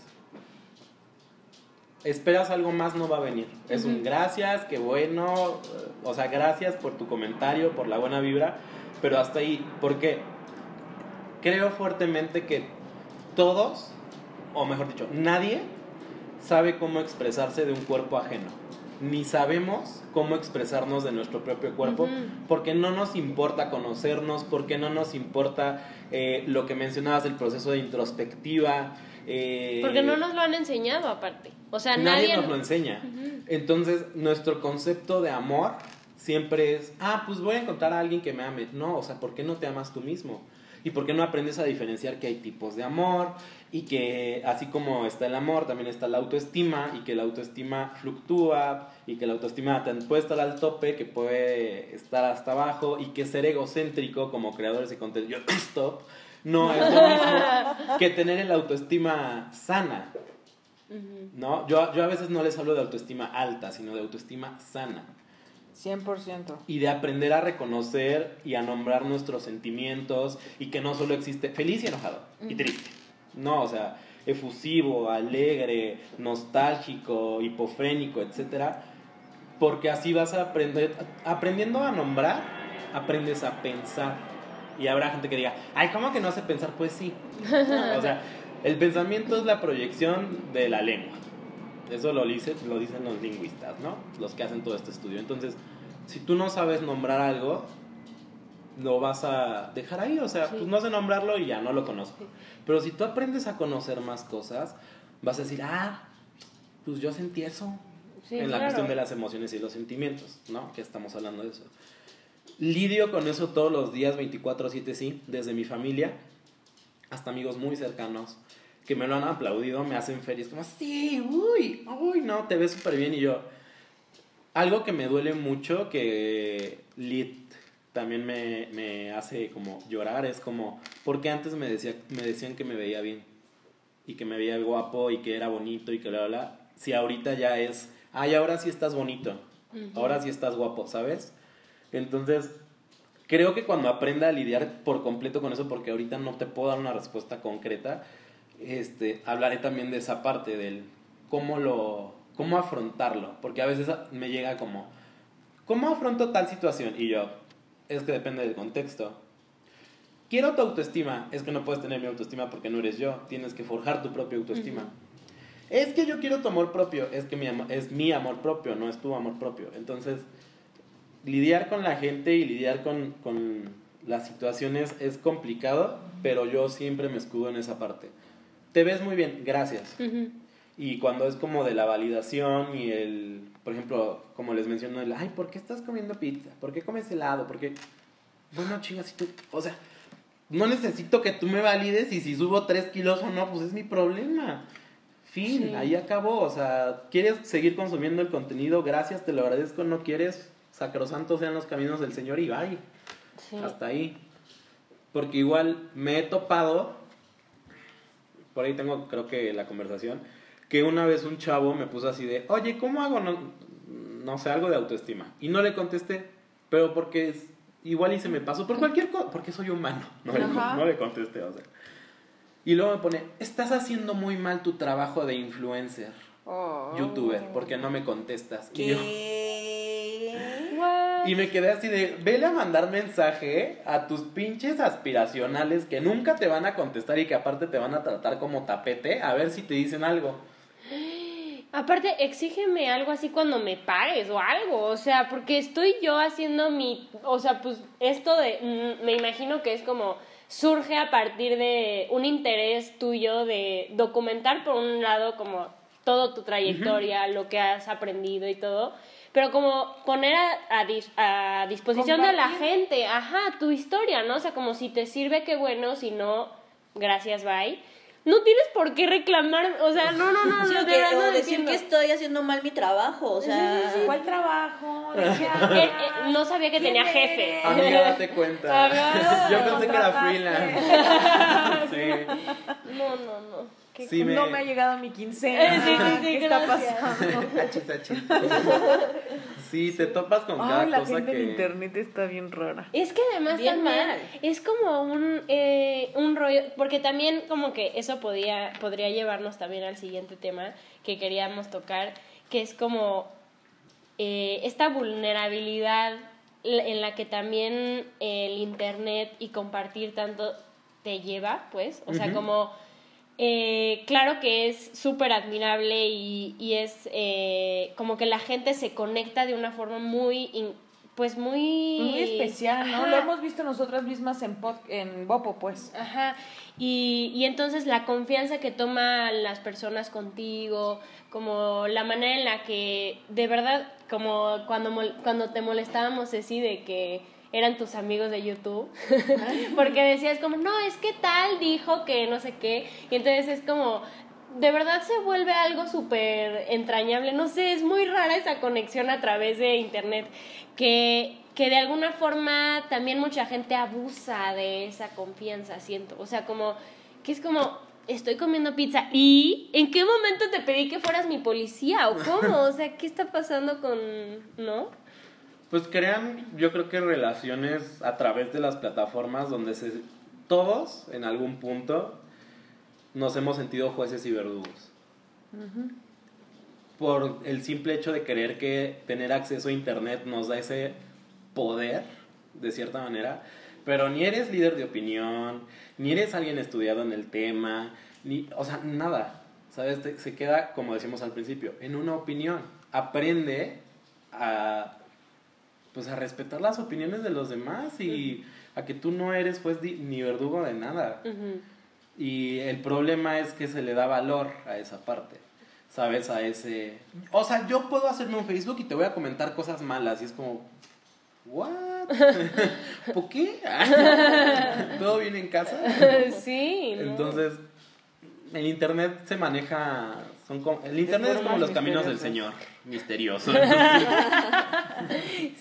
Speaker 4: Esperas algo más, no va a venir. Es un gracias, qué bueno. eh, O sea, gracias por tu comentario, por la buena vibra. Pero hasta ahí, porque creo fuertemente que todos o mejor dicho, nadie sabe cómo expresarse de un cuerpo ajeno. Ni sabemos cómo expresarnos de nuestro propio cuerpo, porque no nos importa conocernos, porque no nos importa eh, lo que mencionabas del proceso de introspectiva. eh,
Speaker 3: Porque no nos lo han enseñado aparte. O sea,
Speaker 4: nadie,
Speaker 3: nadie...
Speaker 4: nos lo enseña. Entonces, nuestro concepto de amor siempre es, ah, pues voy a encontrar a alguien que me ame. No, o sea, ¿por qué no te amas tú mismo? ¿Y por qué no aprendes a diferenciar que hay tipos de amor? Y que así como está el amor, también está la autoestima, y que la autoestima fluctúa, y que la autoestima puede estar al tope, que puede estar hasta abajo, y que ser egocéntrico como creadores de contenido, stop, no es lo mismo que tener el autoestima sana. ¿no? Yo, yo a veces no les hablo de autoestima alta, sino de autoestima sana.
Speaker 1: 100%.
Speaker 4: Y de aprender a reconocer y a nombrar nuestros sentimientos y que no solo existe feliz y enojado y triste. No, o sea, efusivo, alegre, nostálgico, hipofrénico, etcétera, porque así vas a aprender aprendiendo a nombrar, aprendes a pensar. Y habrá gente que diga, "Ay, ¿cómo que no sé pensar?" Pues sí. o sea, el pensamiento es la proyección de la lengua. Eso lo, dice, lo dicen los lingüistas, ¿no? Los que hacen todo este estudio. Entonces, si tú no sabes nombrar algo, lo vas a dejar ahí. O sea, pues no sé nombrarlo y ya no lo conozco. Pero si tú aprendes a conocer más cosas, vas a decir, ah, pues yo sentí eso.
Speaker 3: Sí,
Speaker 4: en la
Speaker 3: claro.
Speaker 4: cuestión de las emociones y los sentimientos, ¿no? Que estamos hablando de eso. Lidio con eso todos los días, 24/7, sí, desde mi familia hasta amigos muy cercanos que me lo han aplaudido, me hacen feliz, como, sí, uy, uy, no, te ves súper bien. Y yo, algo que me duele mucho, que Lit también me, me hace como llorar, es como, porque antes me, decía, me decían que me veía bien, y que me veía guapo, y que era bonito, y que bla, bla, bla. Si ahorita ya es, ay, ahora sí estás bonito, ahora sí estás guapo, ¿sabes? Entonces, creo que cuando aprenda a lidiar por completo con eso, porque ahorita no te puedo dar una respuesta concreta, este, hablaré también de esa parte del cómo lo, cómo afrontarlo, porque a veces me llega como, ¿cómo afronto tal situación? Y yo, es que depende del contexto. Quiero tu autoestima, es que no puedes tener mi autoestima porque no eres yo, tienes que forjar tu propia autoestima. Es que yo quiero tu amor propio, es que mi amor, es mi amor propio, no es tu amor propio. Entonces, lidiar con la gente y lidiar con, con las situaciones es complicado, pero yo siempre me escudo en esa parte. Te ves muy bien, gracias. Y cuando es como de la validación y el, por ejemplo, como les menciono, el, ay, ¿por qué estás comiendo pizza? ¿Por qué comes helado? ¿Por qué? Bueno, chingas, si tú, o sea, no necesito que tú me valides y si subo tres kilos o no, pues es mi problema. Fin,
Speaker 3: Sí.
Speaker 4: ahí acabó. O sea, ¿quieres seguir consumiendo el contenido? Gracias, te lo agradezco. No quieres, sacrosantos sean los caminos del Señor y bye.
Speaker 3: Sí.
Speaker 4: Hasta ahí. Porque igual me he topado, por ahí tengo creo que la conversación, que una vez un chavo me puso así de, oye, ¿cómo hago? No, no sé, algo de autoestima. Y no le contesté, pero porque es- igual y se me pasó por cualquier cosa, porque soy humano. No le,
Speaker 1: Ajá.
Speaker 4: no le contesté, o sea. Y luego me pone, estás haciendo muy mal tu trabajo de influencer,
Speaker 1: Oh.
Speaker 4: youtuber, porque no me contestas. Y yo-. Y me quedé así de, vele a mandar mensaje a tus pinches aspiracionales que nunca te van a contestar y que aparte te van a tratar como tapete, a ver si te dicen algo.
Speaker 3: Aparte, exígeme algo así cuando me pagues o algo, o sea, porque estoy yo haciendo mi, o sea, pues esto de, mm, me imagino que es como, surge a partir de un interés tuyo de documentar por un lado como todo tu trayectoria, lo que has aprendido y todo, pero como poner a, a dis- a disposición de la gente, ajá, tu historia, ¿no? O sea, como si te sirve, qué bueno, si no, gracias, bye. No tienes por qué reclamar, o sea, no, no, no,
Speaker 2: Sí,
Speaker 3: no,
Speaker 2: que-
Speaker 3: verdad
Speaker 2: o
Speaker 3: no
Speaker 2: decir
Speaker 3: entiendo.
Speaker 2: que estoy haciendo mal mi trabajo, o sea...
Speaker 1: ¿Cuál trabajo? ¿De qué
Speaker 3: Eh, eh, no sabía que
Speaker 1: ¿Quién
Speaker 3: tenía
Speaker 1: eres?
Speaker 3: jefe.
Speaker 4: Amiga, date cuenta.
Speaker 3: Ajá.
Speaker 4: Yo pensé que era freelance.
Speaker 3: No, no, no. Qué
Speaker 4: Sí, me...
Speaker 1: No me ha llegado mi quincena.
Speaker 3: Eh, sí, sí, sí,
Speaker 1: ¿Qué está
Speaker 3: gracias.
Speaker 1: pasando?
Speaker 4: Achis, achis. Sí, te topas con cada
Speaker 1: Ay, la
Speaker 4: cosa
Speaker 1: gente
Speaker 4: que...
Speaker 1: en internet está bien rara.
Speaker 3: Es que además
Speaker 2: Bien
Speaker 3: también
Speaker 2: mal.
Speaker 3: es como un, eh, un rollo, porque también como que eso podía, podría llevarnos también al siguiente tema que queríamos tocar, que es como eh, esta vulnerabilidad en la que también el internet y compartir tanto te lleva, pues, o sea, como eh, claro que es súper admirable y, y es eh, como que la gente se conecta de una forma muy, in- pues muy...
Speaker 1: Muy especial, ¿no?
Speaker 3: Ajá.
Speaker 1: Lo hemos visto nosotras mismas en, pod- en Bopo, pues.
Speaker 3: Ajá, y, y entonces la confianza que toman las personas contigo, como la manera en la que, de verdad, como cuando, cuando te molestábamos así de que eran tus amigos de YouTube, porque decías como, no, es que tal dijo que no sé qué, y entonces es como, de verdad se vuelve algo súper entrañable, no sé, es muy rara esa conexión a través de internet, que, que de alguna forma también mucha gente abusa de esa confianza, siento, o sea, como, que es como, estoy comiendo pizza y ¿en qué momento te pedí que fueras mi policía o cómo? O sea, ¿qué está pasando con, no?
Speaker 4: Pues crean, yo creo que relaciones a través de las plataformas donde se, todos en algún punto nos hemos sentido jueces y verdugos. Por el simple hecho de creer que tener acceso a internet nos da ese poder, de cierta manera, pero ni eres líder de opinión, ni eres alguien estudiado en el tema, ni, o sea, nada, ¿sabes? Se queda, como decimos al principio, en una opinión. Aprende a, pues, a respetar las opiniones de los demás y a que tú no eres, pues, di- ni verdugo de nada. Y el problema es que se le da valor a esa parte. ¿Sabes? A ese... O sea, yo puedo hacerme un Facebook y te voy a comentar cosas malas. Y es como... ¿What? ¿Por qué? ¿Todo bien en casa?
Speaker 3: sí, ¿no?
Speaker 4: Entonces, el internet se maneja... Son como- el internet es como los caminos del. Señor. Misterioso.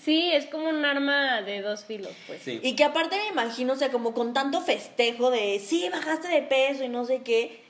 Speaker 3: Sí, es como un arma de dos filos, pues.
Speaker 4: Sí.
Speaker 2: Y que aparte me imagino, o sea, como con tanto festejo de, sí, bajaste de peso y no sé qué,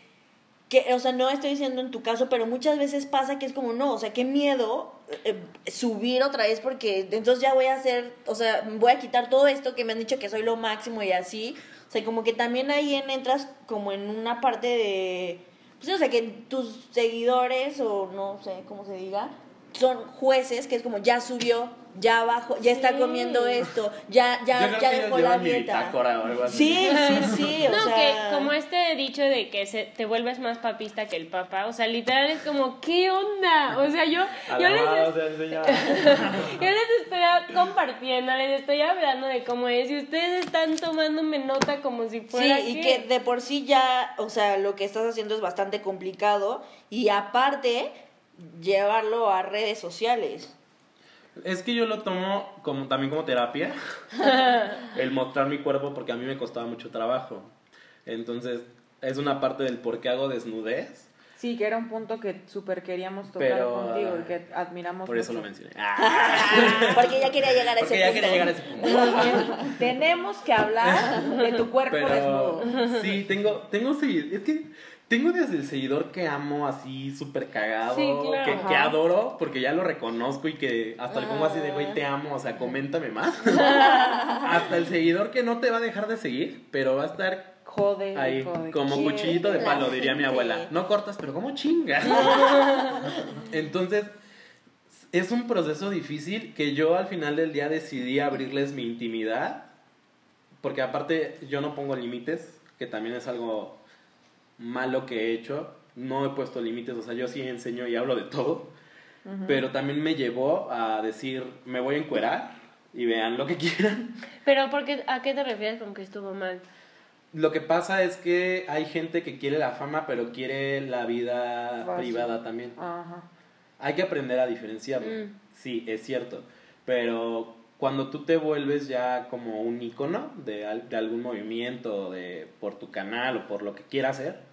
Speaker 2: que, o sea, no estoy diciendo en tu caso, pero muchas veces pasa que es como, no, o sea, qué miedo eh, subir otra vez porque entonces ya voy a hacer, o sea, voy a quitar todo esto que me han dicho que soy lo máximo y así. O sea, como que también ahí en- entras como en una parte de, pues, o sea, que tus seguidores o no sé cómo se diga, son jueces que es como, ya subió, ya bajó, ya está
Speaker 3: Sí.
Speaker 2: comiendo esto, ya, ya,
Speaker 4: Yo creo
Speaker 2: ya dejó la dieta.
Speaker 4: o algo así.
Speaker 2: Sí, sí, sí, o
Speaker 3: No,
Speaker 2: sea...
Speaker 3: que como este dicho de que se, te vuelves más papista que el papá, o sea, literal es como, ¿qué onda? O sea, yo, yo, les, yo estoy compartiendo, les estoy hablando de cómo es y ustedes están tomándome nota como si
Speaker 2: Sí,
Speaker 3: fuera
Speaker 2: y
Speaker 3: ¿qué?
Speaker 2: que de por sí ya, o sea, lo que estás haciendo es bastante complicado y aparte llevarlo a redes sociales.
Speaker 4: Es que yo lo tomo como, también como terapia, el mostrar mi cuerpo porque a mí me costaba mucho trabajo. Entonces, es una parte del por qué hago desnudez,
Speaker 1: Sí, que era un punto que súper queríamos tocar
Speaker 4: Pero,
Speaker 1: contigo y
Speaker 4: ah,
Speaker 1: que admiramos
Speaker 4: por eso lo mencioné.
Speaker 2: Porque ya quería llegar a
Speaker 4: porque
Speaker 2: ese
Speaker 4: ya
Speaker 2: punto.
Speaker 4: quería llegar a ese punto.
Speaker 1: Tenemos que hablar de tu cuerpo
Speaker 4: Pero
Speaker 1: desnudo.
Speaker 4: sí, tengo, tengo seguidores. Es que tengo desde el seguidor que amo así súper cagado,
Speaker 3: Sí, claro.
Speaker 4: que, que adoro porque ya lo reconozco y que hasta le pongo así de güey te amo, o sea, coméntame más. hasta el seguidor que no te va a dejar de seguir, pero va a estar
Speaker 1: Jode,
Speaker 4: ahí
Speaker 1: jode.
Speaker 4: como cuchillito de palo, diría mi abuela. No cortas, pero como chingas. Entonces, es un proceso difícil que yo al final del día decidí abrirles mi intimidad, porque aparte yo no pongo límites, que también es algo malo que he hecho. No he puesto límites, o sea, yo sí enseño y hablo de todo, pero también me llevó a decir, me voy a encuerar y vean lo que quieran.
Speaker 3: Pero porque, ¿a qué te refieres con que estuvo mal?
Speaker 4: Lo que pasa es que hay gente que quiere la fama, pero quiere la vida privada también.
Speaker 1: Ajá.
Speaker 4: Hay que aprender a diferenciarlo.
Speaker 3: Mm.
Speaker 4: Sí, es cierto. Pero cuando tú te vuelves ya como un icono de, de algún movimiento, de, por tu canal o por lo que quieras hacer,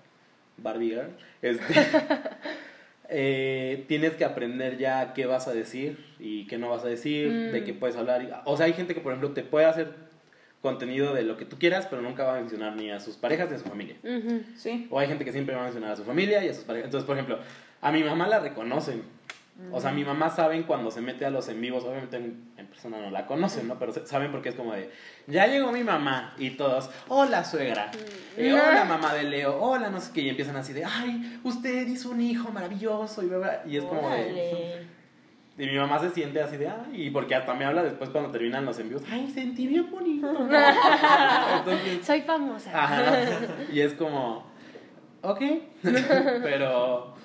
Speaker 4: Barbie Girl, este, eh, tienes que aprender ya qué vas a decir y qué no vas a decir,
Speaker 3: Mm.
Speaker 4: de qué puedes hablar. O sea, hay gente que, por ejemplo, te puede hacer contenido de lo que tú quieras, pero nunca va a mencionar ni a sus parejas ni a su familia.
Speaker 1: Sí.
Speaker 4: O hay gente que siempre va a mencionar a su familia y a sus parejas. Entonces, por ejemplo, a mi mamá la reconocen. O sea, mi mamá saben cuando se mete a los en vivos, obviamente en, en persona no la conocen, ¿no? Pero saben porque es como de, ya llegó mi mamá y todos, hola suegra, eh, hola mamá de Leo, hola no sé qué, y empiezan así de, ay, usted hizo un hijo maravilloso y, bla, bla", y es como de... Y mi mamá se siente así de, ay, y porque hasta me habla después cuando terminan los envíos, ay, sentí bien bonito. Entonces,
Speaker 3: Soy famosa.
Speaker 4: Ajá. Y es como. ok. Pero,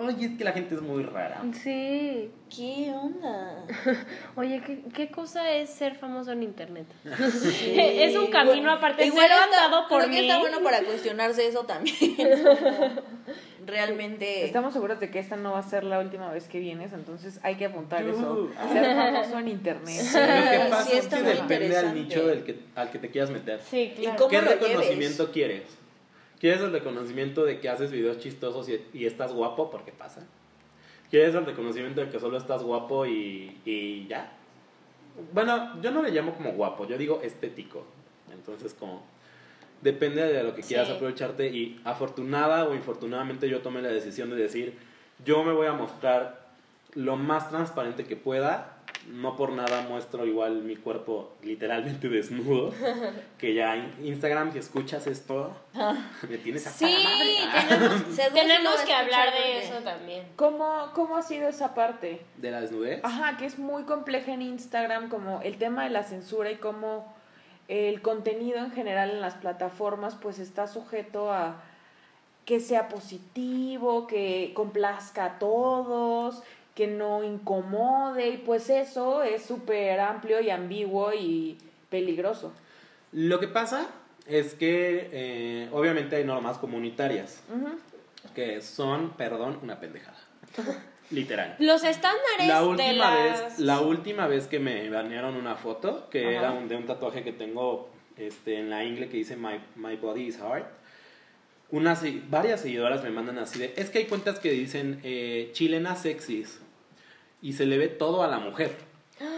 Speaker 4: oye, es que la gente es muy rara.
Speaker 3: Sí.
Speaker 2: ¿Qué onda?
Speaker 3: Oye, ¿qué, ¿qué cosa es ser famoso en internet? es un camino aparte.
Speaker 2: Igual
Speaker 3: ser
Speaker 2: está-
Speaker 3: andado por
Speaker 2: creo que
Speaker 3: mí.
Speaker 2: está bueno para cuestionarse eso también. Realmente.
Speaker 1: Estamos seguros de que esta no va a ser la última vez que vienes, entonces hay que apuntar eso.
Speaker 4: Uh.
Speaker 1: Ser famoso en internet.
Speaker 2: Sí.
Speaker 4: Lo que pasa
Speaker 2: sí
Speaker 4: es que depende al nicho del que, al que te quieras meter.
Speaker 3: Sí, claro.
Speaker 2: cómo
Speaker 4: ¿Qué
Speaker 2: lo
Speaker 4: reconocimiento quieres? ¿Quieres el reconocimiento de que haces videos chistosos y, y estás guapo? Porque pasa. ¿Quieres el reconocimiento de que solo estás guapo y, y ya? Bueno, yo no le llamo como guapo, yo digo estético. Entonces, como depende de lo que quieras
Speaker 3: Sí.
Speaker 4: aprovecharte y afortunada o infortunadamente yo tomé la decisión de decir, yo me voy a mostrar lo más transparente que pueda. No por nada muestro igual mi cuerpo literalmente desnudo. Que ya en Instagram, si escuchas esto, me tienes hasta
Speaker 3: Sí, tenemos, tenemos
Speaker 2: a
Speaker 3: que hablar de eso también.
Speaker 1: ¿Cómo, ¿Cómo ha sido esa parte?
Speaker 4: ¿De la desnudez?
Speaker 1: Ajá, que es muy compleja en Instagram, como el tema de la censura y cómo el contenido en general en las plataformas pues está sujeto a que sea positivo, que complazca a todos, que no incomode y pues eso es súper amplio y ambiguo y peligroso.
Speaker 4: Lo que pasa es que eh, obviamente hay normas comunitarias que son, perdón, una pendejada. Literal.
Speaker 3: Los estándares
Speaker 4: La
Speaker 3: de
Speaker 4: última,
Speaker 3: las...
Speaker 4: vez, la última vez que me banearon una foto, que era un- de un tatuaje que tengo este, en la ingle que dice My, my Body is Hard, unas, varias seguidoras me mandan así de, es que hay cuentas que dicen eh, chilena sexys y se le ve todo a la mujer.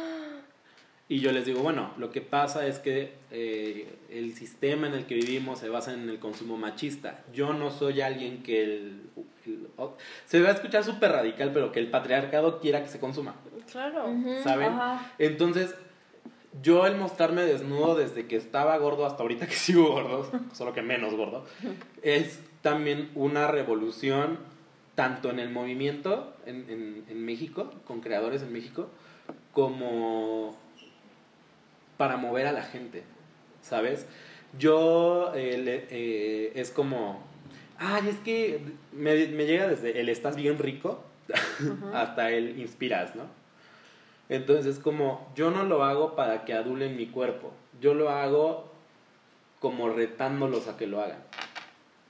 Speaker 4: Y yo les digo, bueno, lo que pasa es que eh, el sistema en el que vivimos se basa en el consumo machista. Yo no soy alguien que el... el- o- se va a escuchar súper radical, pero que el patriarcado quiera que se consuma,
Speaker 3: Claro.
Speaker 4: ¿saben?
Speaker 1: Ajá.
Speaker 4: Entonces, yo el mostrarme desnudo desde que estaba gordo hasta ahorita que sigo gordo, solo que menos gordo, es también una revolución tanto en el movimiento en, en- en México, con creadores en México, como para mover a la gente, ¿sabes? Yo eh, le- eh, es como, ay, es que me, me llega desde el estás bien rico hasta el inspiras, ¿no? Entonces es como, yo no lo hago para que adulen mi cuerpo, yo lo hago como retándolos a que lo hagan.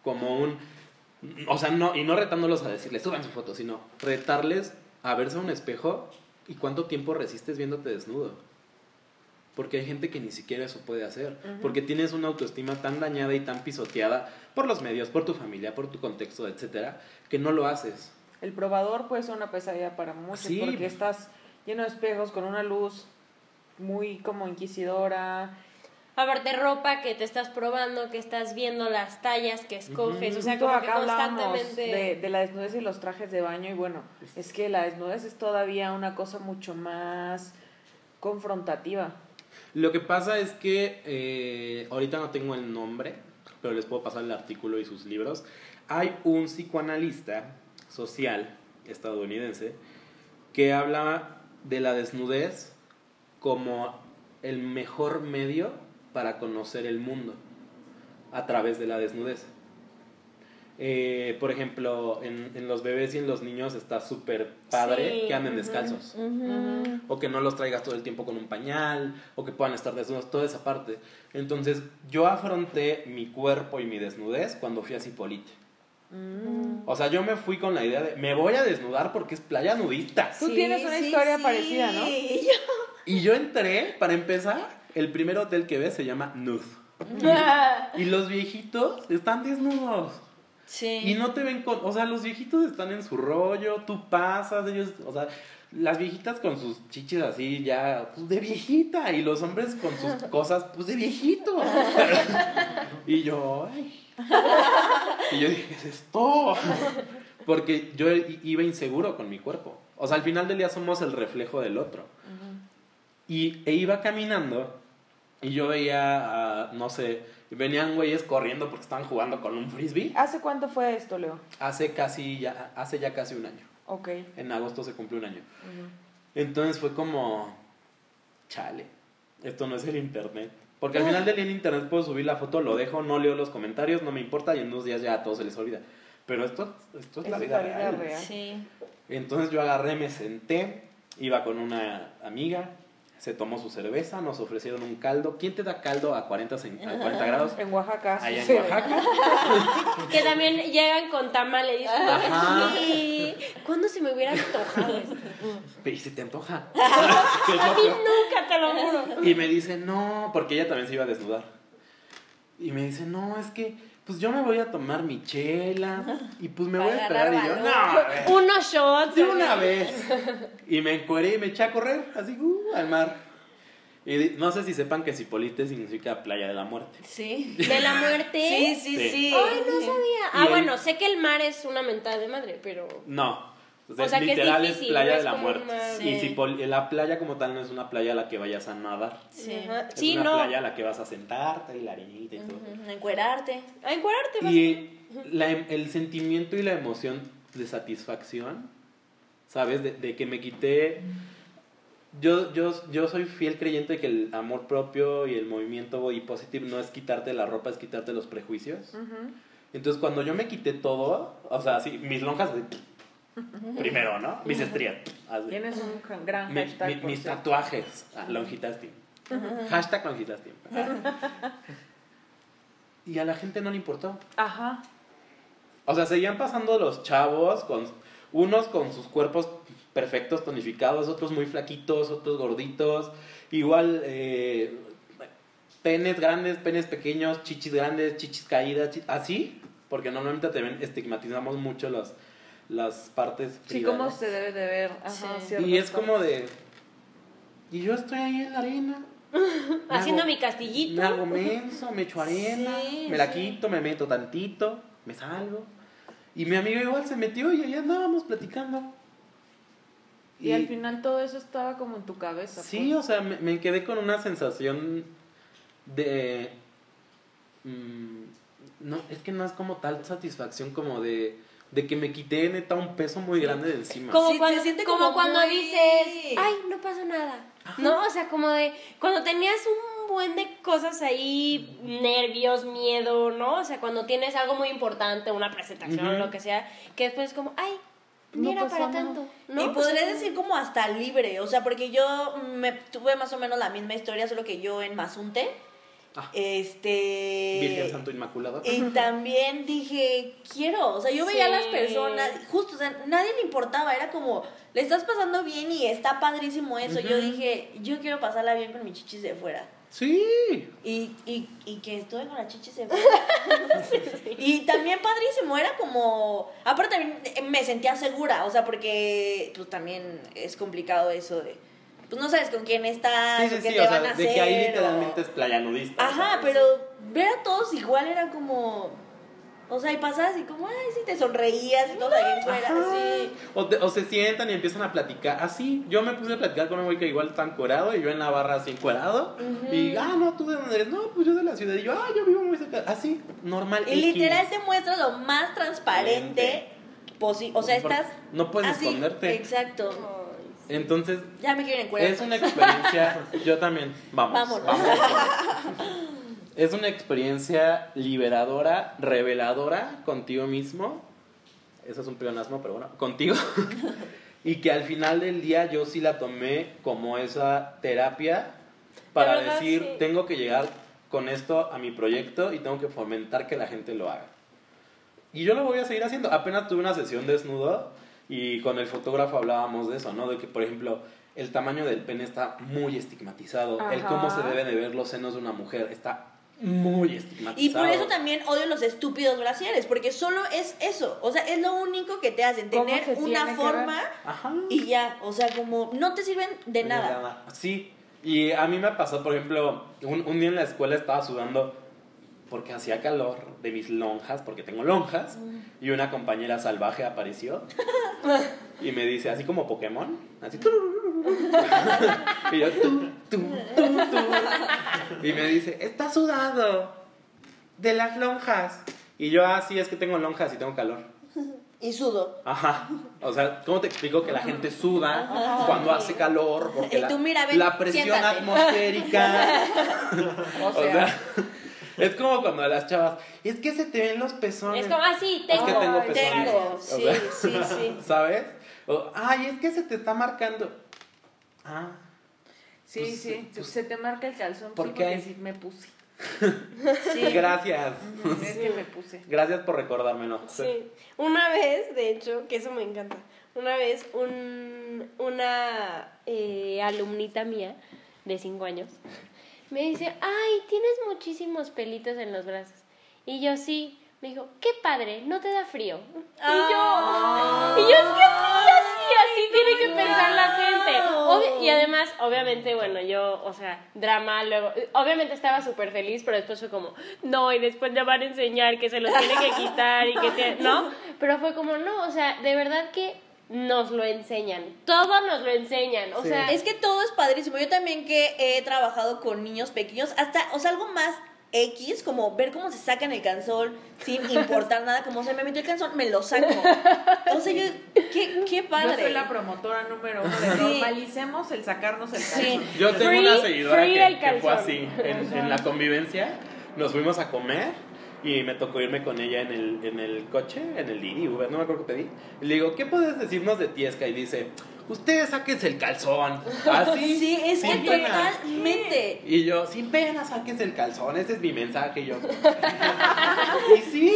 Speaker 4: Como un, o sea, no, y no retándolos a decirles, suban su foto, sino retarles a verse a un espejo y cuánto tiempo resistes viéndote desnudo. Porque hay gente que ni siquiera eso puede hacer. Porque tienes una autoestima tan dañada y tan pisoteada por los medios, por tu familia, por tu contexto, etcétera, que no lo haces.
Speaker 1: El probador puede ser una pesadilla para muchos
Speaker 4: Sí.
Speaker 1: porque estás lleno de espejos con una luz muy como inquisidora.
Speaker 3: Aparte ropa que te estás probando, que estás viendo las tallas que escoges, o sea, como que
Speaker 1: acá hablábamos
Speaker 3: constantemente...
Speaker 1: de, de la desnudez y los trajes de baño y bueno, es que la desnudez es todavía una cosa mucho más confrontativa.
Speaker 4: Lo que pasa es que eh, ahorita no tengo el nombre, pero les puedo pasar el artículo y sus libros. Hay un psicoanalista social estadounidense que habla de la desnudez como el mejor medio para conocer el mundo a través de la desnudez. Eh, por ejemplo, en, en los bebés y en los niños está súper padre
Speaker 3: Sí,
Speaker 4: que anden
Speaker 3: ujú.
Speaker 4: descalzos
Speaker 2: Ujú.
Speaker 4: o que no los traigas todo el tiempo con un pañal, o que puedan estar desnudos, toda esa parte. Entonces, yo afronté mi cuerpo y mi desnudez cuando fui a Cipolite.
Speaker 1: Mm.
Speaker 4: O sea, yo me fui con la idea de, me voy a desnudar porque es playa nudista.
Speaker 1: Tú tienes una historia parecida, ¿no?
Speaker 2: Y
Speaker 4: Y yo entré, para empezar, el primer hotel que ves se llama Nude. Y los viejitos están desnudos.
Speaker 2: Sí.
Speaker 4: Y no te ven con, o sea, los viejitos están en su rollo, tú pasas, ellos, o sea, las viejitas con sus chichis así ya, pues de viejita, y los hombres con sus cosas, pues de viejito. y yo, ay. Y yo dije, ¿qué es esto? Porque yo iba inseguro con mi cuerpo. O sea, al final del día somos el reflejo del otro. Y e iba caminando y yo veía, a, no sé, venían güeyes corriendo porque estaban jugando con un frisbee.
Speaker 1: ¿Hace cuánto fue esto, Leo?
Speaker 4: Hace casi ya, hace ya casi un año.
Speaker 1: Ok.
Speaker 4: En agosto se cumplió un año.
Speaker 1: Ujú.
Speaker 4: Entonces fue como, chale, esto no es el internet. Porque al final del día en internet puedo subir la foto, lo dejo, no leo los comentarios, no me importa y en dos días ya a todos se les olvida. Pero esto, esto es, la
Speaker 1: Es
Speaker 4: vida
Speaker 1: la vida
Speaker 4: real.
Speaker 1: real.
Speaker 2: Sí.
Speaker 4: Entonces yo agarré, me senté, iba con una amiga, se tomó su cerveza, nos ofrecieron un caldo. ¿Quién te da caldo a 40, cen- a 40 grados?
Speaker 1: En Oaxaca.
Speaker 4: Allá en. Oaxaca.
Speaker 3: Que también llegan con tamales.
Speaker 4: Ajá.
Speaker 3: "Sí, ¿Cuándo se me hubiera antojado esto?
Speaker 4: Y se te antoja.
Speaker 3: A mí nunca, te lo juro.
Speaker 4: Y me dice, no, porque ella también se iba a desnudar. Y me dice, no, es que, pues yo me voy a tomar mi chela y pues me voy a esperar. Y yo, no,
Speaker 3: Unos shots.
Speaker 4: de una vez. Y me encueré y me eché a correr, así, uh, al mar. Y no sé si sepan que Cipolite significa playa de la muerte.
Speaker 2: Sí.
Speaker 3: De la muerte.
Speaker 2: Sí, sí,
Speaker 4: Sí.
Speaker 2: sí.
Speaker 3: Ay, no sabía. Ah,
Speaker 4: el-
Speaker 3: bueno, sé que el mar es una mentada de madre, pero.
Speaker 4: No. O sea,
Speaker 3: O sea, que es
Speaker 4: literal es,
Speaker 3: difícil,
Speaker 4: playa
Speaker 3: no
Speaker 4: de la muerte.
Speaker 3: una-
Speaker 2: Sí.
Speaker 4: Y Cipol- la playa como tal no es una playa a la que vayas a nadar.
Speaker 2: Sí.
Speaker 4: Es
Speaker 3: Sí,
Speaker 4: una
Speaker 3: no.
Speaker 4: playa a la que vas a sentarte y la arenita y todo.
Speaker 2: Ujú, Encuerarte.
Speaker 3: A encuadrarte, vas
Speaker 4: Y la em- el sentimiento y la emoción de satisfacción, ¿sabes? De, de que me quité... Yo, yo, yo soy fiel creyente de que el amor propio y el movimiento body positive no es quitarte la ropa, es quitarte los prejuicios.
Speaker 1: Ujú.
Speaker 4: Entonces cuando yo me quité todo, o sea, así, mis lonjas, así, primero, ¿no? Mis estrías. así.
Speaker 1: Tienes un gran hashtag.
Speaker 4: mi- mis tatuajes, ah. Hashtag longitastim. Y a la gente no le importó.
Speaker 1: Ajá.
Speaker 4: O sea, seguían pasando los chavos, con unos con sus cuerpos perfectos, tonificados, otros muy flaquitos, otros gorditos. Igual, eh, penes grandes, penes pequeños, chichis grandes, chichis caídas, chi- así. Porque normalmente también estigmatizamos mucho las, las partes
Speaker 1: Sí, cómo
Speaker 4: privadas.
Speaker 1: se debe de ver. Ajá,
Speaker 2: Sí.
Speaker 4: Y es como de... Y yo estoy ahí en la arena.
Speaker 3: Haciendo
Speaker 4: hago-
Speaker 3: mi castillito.
Speaker 4: Me hago menso, me echo arena,
Speaker 2: Sí,
Speaker 4: me la
Speaker 2: sí.
Speaker 4: quito, me meto tantito, me salgo. Y mi amigo igual se metió y ahí andábamos platicando.
Speaker 1: Y, al final todo eso estaba como en tu cabeza.
Speaker 4: Sí,
Speaker 1: pues.
Speaker 4: o sea, me, me quedé con una sensación de... mm, no, es que no es como tal satisfacción como de, de que me quité neta un peso muy grande de encima.
Speaker 3: Como
Speaker 2: Sí, se
Speaker 3: cuando,
Speaker 2: siente
Speaker 3: como
Speaker 2: como
Speaker 3: cuando
Speaker 2: muy-
Speaker 3: dices, ay, no pasa nada. ¿No? O sea, como de cuando tenías un buen de cosas ahí, nervios, miedo, ¿no? O sea, cuando tienes algo muy importante, una presentación,
Speaker 4: Ujú.
Speaker 3: lo que sea, que después es como, ay, ni
Speaker 1: No
Speaker 3: era
Speaker 1: pasó
Speaker 3: para
Speaker 1: nada.
Speaker 3: tanto. ¿no?
Speaker 2: Y
Speaker 3: sea,
Speaker 2: decir como hasta libre, o sea, porque yo me tuve más o menos la misma historia, solo que yo en Mazunte.
Speaker 4: Ah.
Speaker 2: Este.
Speaker 4: Virgen Santo Inmaculado.
Speaker 2: Y también dije, quiero, o sea, yo veía a las personas, justo, o sea, nadie le importaba, era como, le estás pasando bien y está padrísimo eso. Yo dije, yo quiero pasarla bien con mis chichis de fuera.
Speaker 4: Sí.
Speaker 2: Y, y, y que estuve con las chichis de fuera. Y también padrísimo, era como, aparte también me sentía segura, o sea, porque pues también es complicado eso de, pues no sabes con quién estás,
Speaker 4: Sí,
Speaker 2: qué
Speaker 4: sí,
Speaker 2: te
Speaker 4: o
Speaker 2: van
Speaker 4: sea,
Speaker 2: a
Speaker 4: de
Speaker 2: hacer.
Speaker 4: que ahí
Speaker 2: o-
Speaker 4: literalmente es playa nudista.
Speaker 2: Ajá,
Speaker 4: ¿sabes?
Speaker 2: pero ver a todos igual era como. O sea, y pasabas y como, ay, sí, te sonreías y todo ahí fuera, así.
Speaker 4: O, te- o se sientan y empiezan a platicar. Así, yo me puse a platicar con un güey que igual está encuerado y yo en la barra así encuerado. Y, ah, no, ¿tú de dónde eres? No, pues yo de la ciudad. Y yo, ah, yo vivo muy cerca. Así, normal.
Speaker 2: Y
Speaker 4: X.
Speaker 2: literal te muestra lo más transparente posible. O sea, estás.
Speaker 4: no puedes
Speaker 2: así,
Speaker 4: esconderte.
Speaker 2: Exacto.
Speaker 4: Entonces,
Speaker 2: Ya me quieren
Speaker 4: es una experiencia. yo también. Vamos.
Speaker 2: Vámonos.
Speaker 4: vamos. Es una experiencia liberadora, reveladora contigo mismo. Eso es un pleonasmo, pero bueno, contigo. y que al final del día yo sí la tomé como esa terapia para
Speaker 3: verdad,
Speaker 4: decir,
Speaker 3: sí.
Speaker 4: tengo que llegar con esto a mi proyecto y tengo que fomentar que la gente lo haga. Y yo lo voy a seguir haciendo. Apenas tuve una sesión desnudo y con el fotógrafo hablábamos de eso, ¿no? De que, por ejemplo, el tamaño del pene está muy estigmatizado. El
Speaker 1: Ajá.
Speaker 4: cómo se debe de ver los senos de una mujer está muy
Speaker 2: Y
Speaker 4: estigmatizado.
Speaker 2: por eso también odio los estúpidos glaciares, porque solo es eso. O sea, es lo único que te hacen
Speaker 1: ¿Cómo
Speaker 2: tener una forma y ya. O sea, como no te sirven de nada.
Speaker 4: Sí. Y a mí me pasó, por ejemplo, un, un día en la escuela estaba sudando porque hacía calor de mis lonjas, porque tengo lonjas, y una compañera salvaje apareció y me dice, así como Pokémon, así... y yo, tú, tú, tú, tú. Y me dice, está sudado de las lonjas. Y yo, así es que tengo lonjas y tengo calor.
Speaker 2: Y sudo.
Speaker 4: Ajá. O sea, ¿cómo te explico que la gente suda cuando hace calor? Porque
Speaker 2: Y
Speaker 4: la,
Speaker 2: tú, mira, ven,
Speaker 4: la presión
Speaker 2: siéntate.
Speaker 4: atmosférica.
Speaker 1: O sea,
Speaker 4: es como cuando las chavas, es que se te ven los pezones.
Speaker 3: Es como, ah, sí,
Speaker 4: Es
Speaker 3: tengo.
Speaker 4: que tengo pezones.
Speaker 2: Tengo,
Speaker 4: O
Speaker 2: sí,
Speaker 4: sea,
Speaker 2: sí, sí.
Speaker 4: ¿Sabes? O, ay, es que se te está marcando. Ah,
Speaker 1: sí,
Speaker 4: pues,
Speaker 1: sí,
Speaker 4: pues,
Speaker 1: se te marca el calzón
Speaker 4: ¿por
Speaker 1: sí,
Speaker 4: qué?
Speaker 1: porque sí me puse.
Speaker 2: Sí.
Speaker 4: gracias.
Speaker 1: Es que me puse.
Speaker 4: Gracias por recordármelo.
Speaker 3: Sí. Una vez, de hecho, que eso me encanta. Una vez, un, una eh, alumnita mía de 5 años me dice: Ay, tienes muchísimos pelitos en los brazos. Y yo, sí. Me dijo: Qué padre, no te da frío. Y yo, y yo, es que sí, así, así tiene que pensar la gente. Y además, obviamente, bueno, yo, o sea, drama, luego, obviamente estaba súper feliz, pero después fue como, no, y después le van a enseñar que se los tiene que quitar y que, tiene- ¿no? Pero fue como, no, o sea, de verdad que nos lo enseñan, todo nos lo enseñan, o
Speaker 4: Sí.
Speaker 3: sea,
Speaker 2: Es que todo es padrísimo. Yo también que he trabajado con niños pequeños, hasta, o sea, algo más X, como ver cómo se sacan el calzón sin importar nada, como se me metió el calzón, me lo saco. O sea, yo, qué, qué padre.
Speaker 1: Yo soy la promotora número uno de
Speaker 2: Sí.
Speaker 1: normalicemos el sacarnos el calzón.
Speaker 2: Sí.
Speaker 4: Yo tengo
Speaker 3: Free-
Speaker 4: una seguidora que, que fue así. En, en la convivencia nos fuimos a comer y me tocó irme con ella en el, en el coche, en el Didi, Uber, no me acuerdo qué pedí. Y le digo, ¿qué puedes decirnos de Tiesca? Y dice, ustedes sáquense el calzón. Así.
Speaker 2: Sí, es que
Speaker 4: sin pena.
Speaker 2: totalmente.
Speaker 4: Y yo, sin pena, sáquense el calzón, ese es mi mensaje. Y yo, y sí,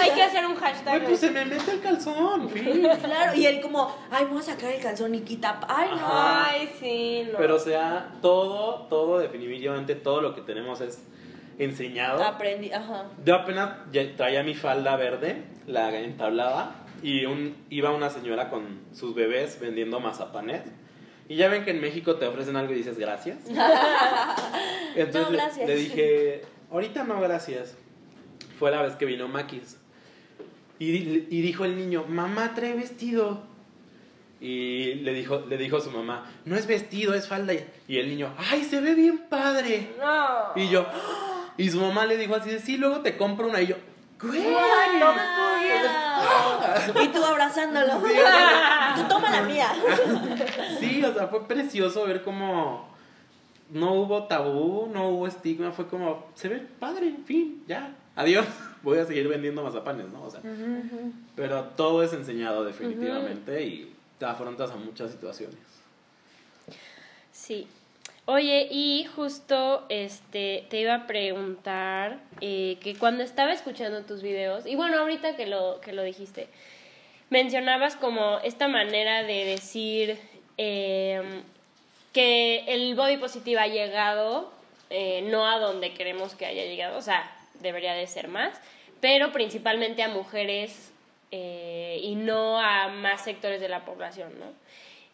Speaker 3: hay que hacer un hashtag.
Speaker 4: pues se me mete el calzón, fin.
Speaker 2: Claro, y él como, ay, voy a sacar el calzón y quita. Ay, no.
Speaker 4: Ajá.
Speaker 3: Ay, sí, no.
Speaker 4: Pero o sea, todo, todo, definitivamente todo lo que tenemos es enseñado.
Speaker 2: Aprendí, ajá.
Speaker 4: Yo apenas traía mi falda verde, la entablaba, y un, iba una señora con sus bebés vendiendo mazapanes. Y ya ven que en México te ofrecen algo y dices gracias. Entonces
Speaker 2: No,
Speaker 4: le-
Speaker 2: gracias.
Speaker 4: Le, dije, ahorita no, gracias. Fue la vez que vino Maquis. Y, y dijo el niño, mamá, trae vestido. Y le dijo, le dijo a su mamá, no es vestido, es falda. Y el niño, ay, se ve bien padre.
Speaker 3: No.
Speaker 4: Y yo, ¡ah! Y su mamá le dijo así, de, sí, luego te compro una. Y yo, güey,
Speaker 2: Ay,
Speaker 4: todo estuvo bien.
Speaker 2: Y tú abrazándolo.
Speaker 4: Sí.
Speaker 2: Tú toma la mía.
Speaker 4: Sí, o sea, fue precioso ver cómo no hubo tabú, no hubo estigma, fue como, se ve padre, en fin, ya, adiós. Voy a seguir vendiendo mazapanes, ¿no? O sea, pero todo es enseñado definitivamente y te afrontas a muchas situaciones.
Speaker 3: Sí. Oye, y justo este te iba a preguntar eh, que cuando estaba escuchando tus videos, y bueno, ahorita que lo, que lo dijiste, mencionabas como esta manera de decir eh, que el body positive ha llegado, eh, no a donde queremos que haya llegado, o sea, debería de ser más, pero principalmente a mujeres eh, y no a más sectores de la población, ¿no?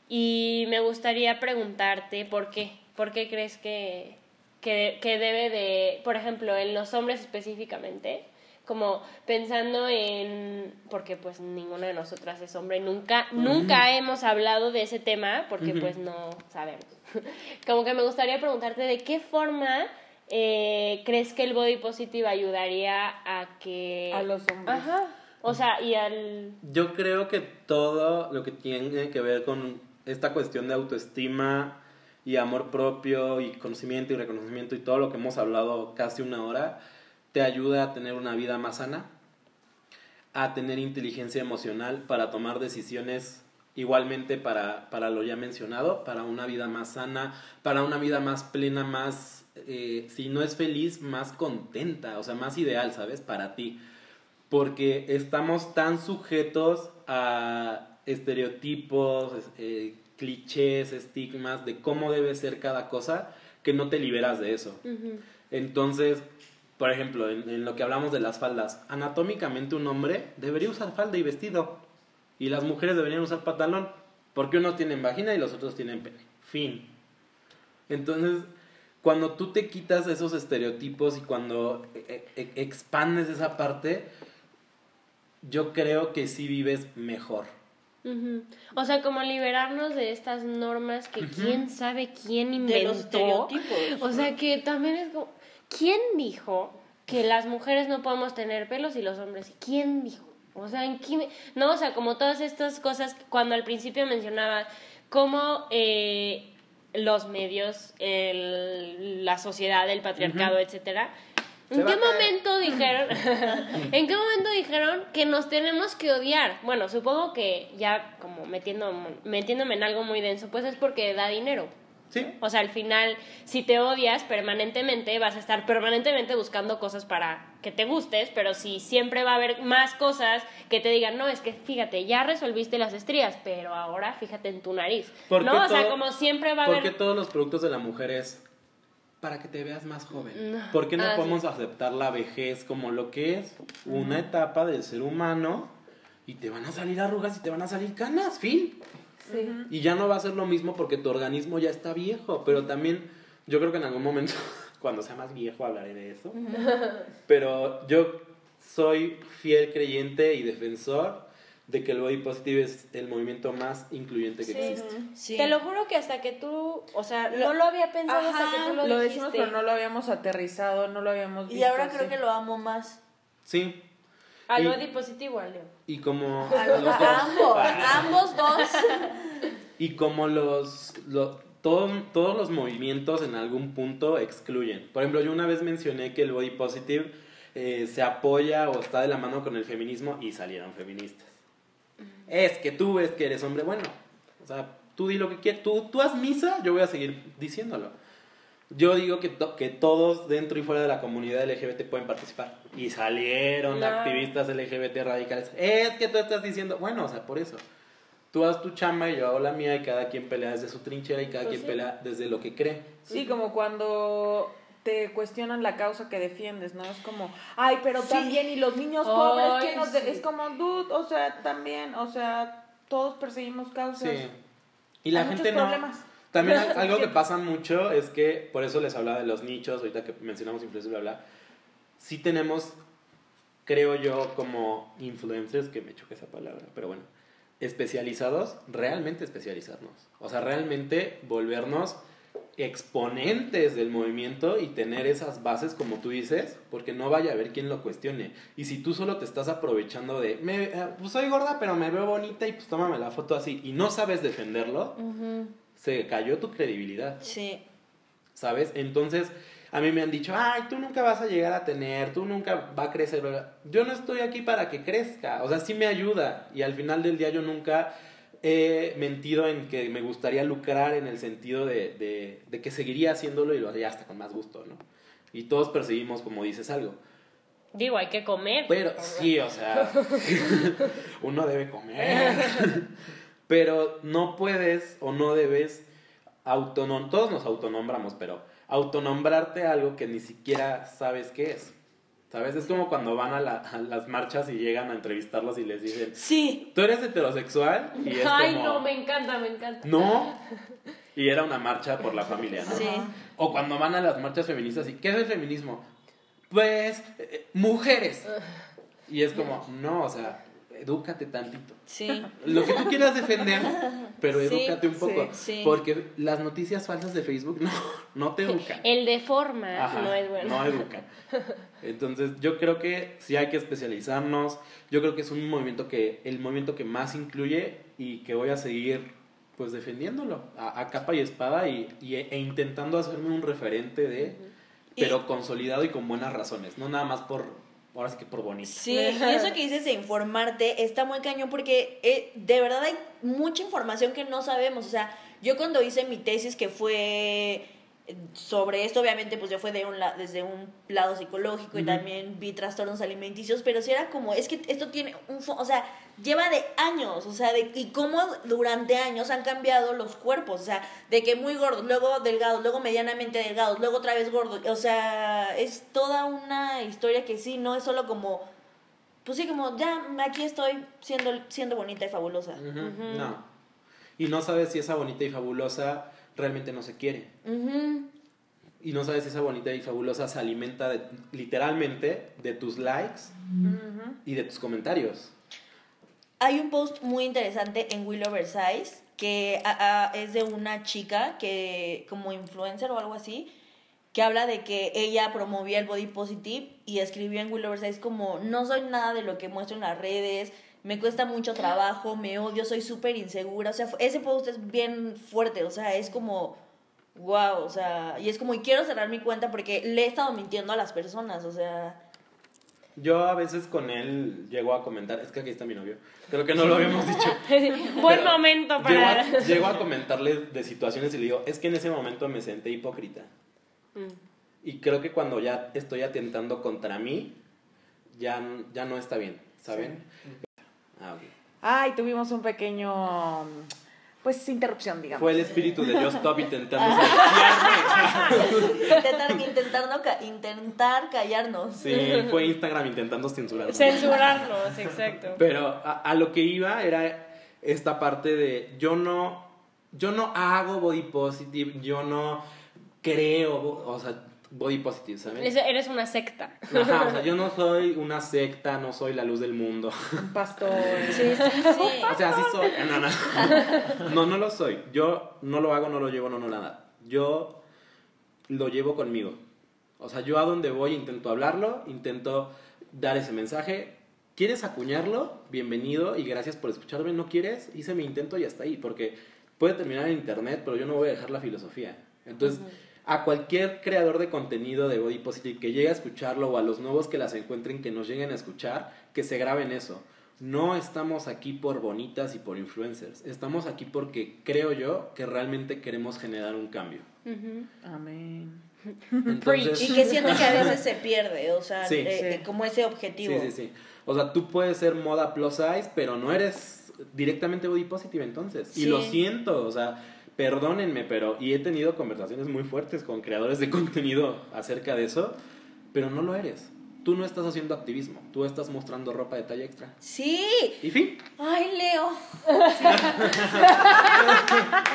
Speaker 3: Y me gustaría preguntarte por qué, por qué crees que, que, que debe de, por ejemplo, en los hombres específicamente, como pensando en, porque pues ninguna de nosotras es hombre, nunca, nunca hemos hablado de ese tema porque pues no sabemos. como que me gustaría preguntarte de qué forma eh, crees que el body positive ayudaría a que...
Speaker 1: A los hombres.
Speaker 3: Ajá. O sea, y al...
Speaker 4: Yo creo que todo lo que tiene que ver con esta cuestión de autoestima y amor propio y conocimiento y reconocimiento y todo lo que hemos hablado casi una hora, te ayuda a tener una vida más sana, a tener inteligencia emocional para tomar decisiones igualmente para, para lo ya mencionado, para una vida más sana, para una vida más plena, más, eh, si no es feliz, más contenta, o sea, más ideal, ¿sabes? Para ti porque estamos tan sujetos a estereotipos, eh, clichés, estigmas de cómo debe ser cada cosa, que no te liberas de eso. Entonces, por ejemplo, en, en lo que hablamos de las faldas, anatómicamente un hombre debería usar falda y vestido, y las mujeres deberían usar pantalón, porque unos tienen vagina y los otros tienen pene. Fin. Entonces, cuando tú te quitas esos estereotipos y cuando eh, eh, expandes esa parte, yo creo que sí vives mejor.
Speaker 3: Ujú. O sea, como liberarnos de estas normas que quién sabe quién
Speaker 2: De
Speaker 3: inventó.
Speaker 2: los estereotipos.
Speaker 3: O sea, que también es como, ¿quién dijo que las mujeres no podemos tener pelos y los hombres? sí? ¿Quién dijo? O sea, ¿en qué No, o sea, como todas estas cosas, cuando al principio mencionaba cómo eh, los medios, el- la sociedad, el patriarcado, etcétera, ¿en qué momento dijeron, en qué momento dijeron que nos tenemos que odiar? Bueno, supongo que ya como metiendo, metiéndome en algo muy denso, pues es porque da dinero.
Speaker 4: Sí.
Speaker 3: O sea, al final, si te odias permanentemente, vas a estar permanentemente buscando cosas para que te gustes, pero si siempre va a haber más cosas que te digan, no, es que fíjate, ya resolviste las estrías, pero ahora fíjate en tu nariz.
Speaker 4: ¿Por
Speaker 3: no, o sea,
Speaker 4: todo-
Speaker 3: como siempre va a
Speaker 4: ¿Por qué
Speaker 3: haber...
Speaker 4: todos los productos de la mujer es para que te veas más joven?
Speaker 3: No.
Speaker 4: ¿Por qué no
Speaker 3: Ah, sí.
Speaker 4: podemos aceptar la vejez como lo que es? Una etapa del ser humano y te van a salir arrugas y te van a salir canas, fin. Y ya no va a ser lo mismo porque tu organismo ya está viejo, pero también yo creo que en algún momento, cuando sea más viejo, hablaré de eso. Pero yo soy fiel creyente y defensor de que el body positive es el movimiento más incluyente que
Speaker 3: Sí.
Speaker 4: existe.
Speaker 2: Sí.
Speaker 3: Te lo juro que hasta que tú, o sea,
Speaker 2: Lo-
Speaker 3: no lo había pensado hasta que tú lo,
Speaker 1: Lo
Speaker 3: dijiste.
Speaker 1: decimos, pero no lo habíamos aterrizado, no lo habíamos visto.
Speaker 2: Y ahora creo que lo amo más.
Speaker 4: Sí,
Speaker 3: Al
Speaker 4: Y-
Speaker 3: body positivo, al Leo.
Speaker 4: y como
Speaker 2: A,
Speaker 4: los
Speaker 2: a
Speaker 4: dos.
Speaker 2: ambos, ambos dos.
Speaker 4: Y como los, lo- todos, todos los movimientos en algún punto excluyen. Por ejemplo, yo una vez mencioné que el body positive eh, se apoya o está de la mano con el feminismo y salieron feministas. Es que tú ves que eres hombre bueno. O sea, tú di lo que quieras. Tú, tú haz misa, yo voy a seguir diciéndolo. Yo digo que, to- que todos dentro y fuera de la comunidad LGBT pueden participar. Y salieron
Speaker 3: No.
Speaker 4: activistas LGBT radicales. Es que tú estás diciendo, bueno, o sea, por eso. Tú haz tu chamba y yo hago la mía y cada quien pelea desde su trinchera y cada
Speaker 3: Pues
Speaker 4: quien
Speaker 3: sí.
Speaker 4: pelea desde lo que cree.
Speaker 1: Sí, como cuando te cuestionan la causa que defiendes, ¿no? Es como, ay, pero también, y los niños pobres, que nos
Speaker 3: sí.
Speaker 1: de-?" Es como, dude, o sea, también, o sea, todos perseguimos causas.
Speaker 4: Sí. Y la
Speaker 1: Hay
Speaker 4: gente
Speaker 1: muchos
Speaker 4: no.
Speaker 1: problemas.
Speaker 4: También al- algo que pasa mucho es que, por eso les hablaba de los nichos, ahorita que mencionamos influencers, bla, bla. Sí tenemos, creo yo, como influencers, que me choca esa palabra, pero bueno, especializados, realmente especializarnos. O sea, realmente volvernos exponentes del movimiento y tener esas bases como tú dices, porque no vaya a haber quien lo cuestione. Y si tú solo te estás aprovechando de, me, eh, pues soy gorda, pero me veo bonita y pues tómame la foto así, y no sabes defenderlo, se cayó tu credibilidad,
Speaker 2: Sí.
Speaker 4: ¿sabes? Entonces, a mí me han dicho, ay, tú nunca vas a llegar a tener, tú nunca va a crecer. bla, bla". Yo no estoy aquí para que crezca, o sea, sí me ayuda. Y al final del día yo nunca he mentido en que me gustaría lucrar en el sentido de, de, de que seguiría haciéndolo y lo haría hasta con más gusto, ¿no? Y todos perseguimos, como dices, algo.
Speaker 3: Digo, hay que comer.
Speaker 4: Pero sí, o sea, uno debe comer. Pero no puedes o no debes autonom todos nos autonombramos, pero autonombrarte algo que ni siquiera sabes qué es. ¿Sabes? Es como cuando van a, la- a las marchas y llegan a entrevistarlos y les dicen,
Speaker 2: Sí.
Speaker 4: ¿tú eres heterosexual? Y es
Speaker 3: Ay,
Speaker 4: como,
Speaker 3: no, me encanta, me encanta.
Speaker 4: no. Y era una marcha por la familia, ¿no?
Speaker 2: Sí.
Speaker 4: O cuando van a las marchas feministas y ¿qué es el feminismo? Pues eh, mujeres. Y es como, no, o sea, edúcate tantito.
Speaker 2: Sí.
Speaker 4: Lo que tú quieras defender, pero
Speaker 2: Sí,
Speaker 4: edúcate un poco.
Speaker 2: sí, sí.
Speaker 4: Porque las noticias falsas de Facebook no, no te educan.
Speaker 3: El de forma
Speaker 4: Ajá,
Speaker 3: no es bueno.
Speaker 4: No educan. Entonces, yo creo que sí hay que especializarnos. Yo creo que es un movimiento que, el movimiento que más incluye y que voy a seguir pues defendiéndolo a, a capa y espada y, y- e intentando hacerme un referente de, pero consolidado y con buenas razones, no nada más por, ahora sí que por bonito.
Speaker 2: Sí, y eso que dices de informarte está muy cañón porque eh, de verdad hay mucha información que no sabemos. O sea, yo cuando hice mi tesis que fue sobre esto, obviamente pues yo fue de un la- desde un lado psicológico y también vi trastornos alimenticios, pero sí era como, es que esto tiene un, o sea, lleva de años, o sea, de, y cómo durante años han cambiado los cuerpos, o sea, de que muy gordos, luego delgados, luego medianamente delgados, luego otra vez gordos, o sea, es toda una historia que sí, no es solo como, pues sí, como, ya, aquí estoy siendo, siendo bonita y fabulosa.
Speaker 4: No. Y no sabes si esa bonita y fabulosa realmente no se quiere. Y no sabes si esa bonita y fabulosa se alimenta de- literalmente de tus likes y de tus comentarios.
Speaker 2: Hay un post muy interesante en Willow Versailles que a- a- es de una chica que como influencer o algo así que habla de que ella promovía el body positive y escribió en Will Oversize como no soy nada de lo que muestro en las redes, me cuesta mucho trabajo, me odio, soy súper insegura, o sea, ese post es bien fuerte, o sea, es como wow, o sea, y es como y quiero cerrar mi cuenta porque le he estado mintiendo a las personas, o sea,
Speaker 4: Yo a veces con él llego a comentar, es que aquí está mi novio, creo que no lo habíamos dicho.
Speaker 3: Buen momento
Speaker 4: Llego
Speaker 3: para...
Speaker 4: a, llego a comentarle de situaciones y le digo, es que en ese momento me senté hipócrita.
Speaker 3: Mm.
Speaker 4: Y creo que cuando ya estoy atentando contra mí, ya, ya no está bien, ¿saben? Ah, ok.
Speaker 1: Ay, tuvimos un pequeño, pues, interrupción, digamos.
Speaker 4: Fue el espíritu de Yo Stop intentando
Speaker 2: intentar, intentar, no ca- intentar callarnos.
Speaker 4: Sí, fue Instagram intentando censurarme.
Speaker 3: Censurarnos, exacto.
Speaker 4: Pero a, a lo que iba era esta parte de yo no, yo no hago body positive, yo no creo, o sea, body positive, ¿saben?
Speaker 3: Es- Eres una secta.
Speaker 4: Ajá, o sea, yo no soy una secta, no soy la luz del mundo.
Speaker 1: Un pastor.
Speaker 2: Sí, sí, sí.
Speaker 4: O sea, sí soy. No, no. No, no lo soy. Yo no lo hago, no lo llevo, no, no nada. Yo lo llevo conmigo. O sea, yo a donde voy intento hablarlo, intento dar ese mensaje. ¿Quieres acuñarlo? Bienvenido y gracias por escucharme. ¿No quieres? Hice mi intento y hasta ahí. Porque puede terminar en internet, pero yo no voy a dejar la filosofía. Entonces, a cualquier creador de contenido de Body Positive que llegue a escucharlo o a los nuevos que las encuentren que nos lleguen a escuchar, que se graben eso. No estamos aquí por bonitas y por influencers. Estamos aquí porque creo yo que realmente queremos generar un cambio.
Speaker 3: Ujú.
Speaker 1: Amén.
Speaker 4: Entonces,
Speaker 2: Y que siento que a veces se pierde, o sea,
Speaker 4: Sí.
Speaker 2: eh,
Speaker 1: Sí.
Speaker 2: eh, como ese
Speaker 4: sí,
Speaker 2: objetivo.
Speaker 4: sí, sí. O sea, tú puedes ser moda plus size, pero no eres directamente body positive entonces. Y
Speaker 2: Sí.
Speaker 4: lo siento, o sea, perdónenme, pero y he tenido conversaciones muy fuertes con creadores de contenido acerca de eso, pero no lo eres. Tú no estás haciendo activismo, tú estás mostrando ropa de talla extra.
Speaker 2: Sí.
Speaker 4: Y fin.
Speaker 2: Ay, Leo.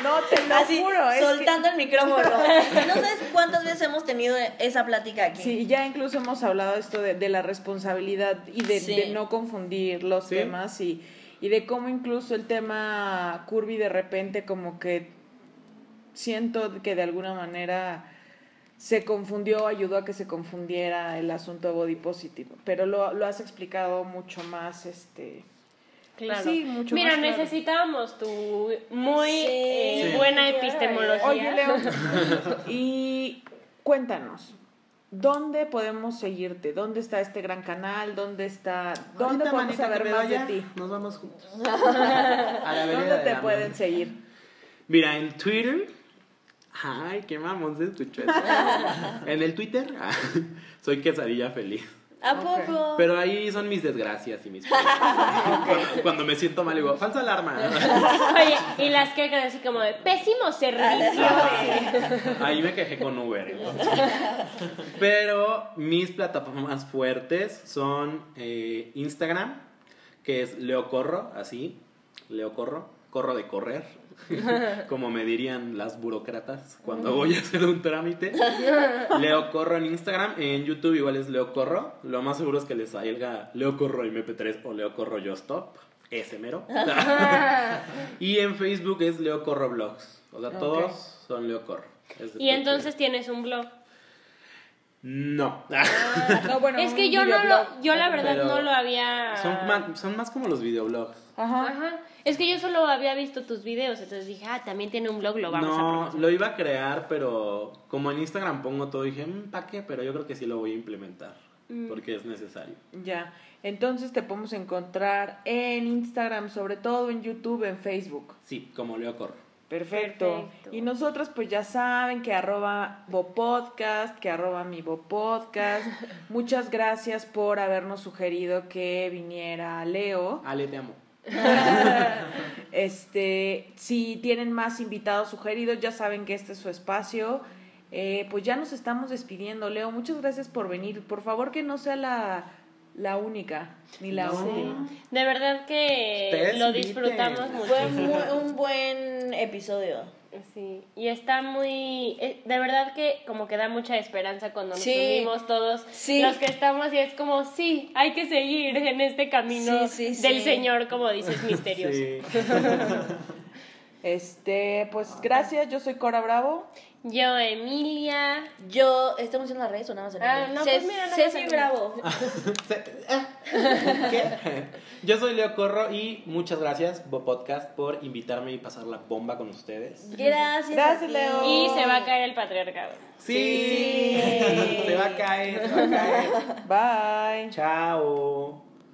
Speaker 1: No, te lo
Speaker 2: Así,
Speaker 1: juro. que-
Speaker 2: soltando el micrófono. No sabes cuántas veces hemos tenido esa plática aquí.
Speaker 1: Sí, ya incluso hemos hablado esto de, de la responsabilidad y de,
Speaker 2: Sí.
Speaker 1: de no confundir los
Speaker 4: Sí.
Speaker 1: temas y, y de cómo incluso el tema curvy de repente como que siento que de alguna manera se confundió, ayudó a que se confundiera el asunto de body positive, pero lo, lo has explicado mucho más, este...
Speaker 3: Claro.
Speaker 1: Sí, mucho
Speaker 3: Mira,
Speaker 1: más claro.
Speaker 3: necesitábamos tu muy
Speaker 2: Sí.
Speaker 3: eh,
Speaker 4: Sí.
Speaker 3: buena epistemología.
Speaker 1: Oye, Leo, y cuéntanos, ¿dónde podemos seguirte? ¿Dónde está este gran canal? ¿Dónde está? ¿Dónde
Speaker 4: Ahorita,
Speaker 1: podemos saber más
Speaker 4: vaya,
Speaker 1: de ti?
Speaker 4: Nos vamos juntos. A la vereda
Speaker 1: ¿Dónde te pueden seguir?
Speaker 4: Mira, en Twitter. Ay, qué mamón se escuchó eso. en el Twitter. ah, soy quesadilla feliz.
Speaker 2: ¿A poco?
Speaker 4: Pero ahí son mis desgracias y mis. cuando, cuando me siento mal, digo, falsa alarma.
Speaker 3: Oye, y las que quedan así como de pésimo servicio.
Speaker 4: Ahí me quejé con Uber. entonces. Pero mis plataformas fuertes son eh, Instagram, que es Leo Corro, así. Leo Corro, corro de correr. Como me dirían las burócratas cuando voy a hacer un trámite. Leo Corro en Instagram, en YouTube igual es Leo Corro. Lo más seguro es que les salga Leo Corro MP3 o Leo Corro Yo Stop. Ese mero. y en Facebook es Leo Corro Blogs. O sea, todos son Leo Corro.
Speaker 3: Y entonces tienes un blog.
Speaker 4: No.
Speaker 1: No, bueno,
Speaker 3: es que yo no lo, yo la verdad no lo había.
Speaker 4: son, más, son más como los videoblogs.
Speaker 1: Ajá.
Speaker 3: Ajá. Es que yo solo había visto tus videos, entonces dije, ah, también tiene un blog, lo vamos a
Speaker 4: no, lo iba a crear, pero como en Instagram pongo todo, dije, ¿para qué? Pero yo creo que sí lo voy a implementar.
Speaker 3: Mm.
Speaker 4: Porque es necesario.
Speaker 1: Ya. Entonces te podemos encontrar en Instagram, sobre todo en YouTube, en Facebook.
Speaker 4: Sí, como Leo Corro.
Speaker 1: Perfecto.
Speaker 3: Perfecto.
Speaker 1: Y nosotros pues ya saben que arroba Bopodcast, que arroba mi Bopodcast. Muchas gracias por habernos sugerido que viniera Leo.
Speaker 4: Ale, te amo.
Speaker 1: Este, si tienen más invitados sugeridos, ya saben que este es su espacio. Eh, pues ya nos estamos despidiendo, Leo. Muchas gracias por venir. Por favor que no sea la, la única, ni la
Speaker 4: No.
Speaker 1: última.
Speaker 3: De verdad que lo disfrutamos
Speaker 2: Fue
Speaker 3: mucho.
Speaker 2: muy- un buen episodio.
Speaker 3: Sí, y está muy, eh, de verdad que como que da mucha esperanza cuando nos
Speaker 2: Sí.
Speaker 3: unimos todos
Speaker 2: Sí.
Speaker 3: los que estamos y es como, sí, hay que seguir en este camino
Speaker 2: Sí, sí,
Speaker 3: del
Speaker 2: sí.
Speaker 3: Señor, como dices, misterioso.
Speaker 4: Sí.
Speaker 1: Este, pues gracias, yo soy Cora Bravo.
Speaker 3: Yo, Emilia.
Speaker 2: Yo, ¿estamos haciendo las redes o nada más el
Speaker 3: Ah, no, pues mira, más el
Speaker 2: Bravo.
Speaker 4: ¿Qué? Yo soy Leo Corro y muchas gracias, Bo Podcast, por invitarme y pasar la bomba con ustedes.
Speaker 2: Gracias.
Speaker 1: Gracias. Leo.
Speaker 3: Y se va a caer el patriarcado.
Speaker 4: Sí,
Speaker 2: Sí.
Speaker 4: se va a caer, se va a caer.
Speaker 1: Bye.
Speaker 4: Chao.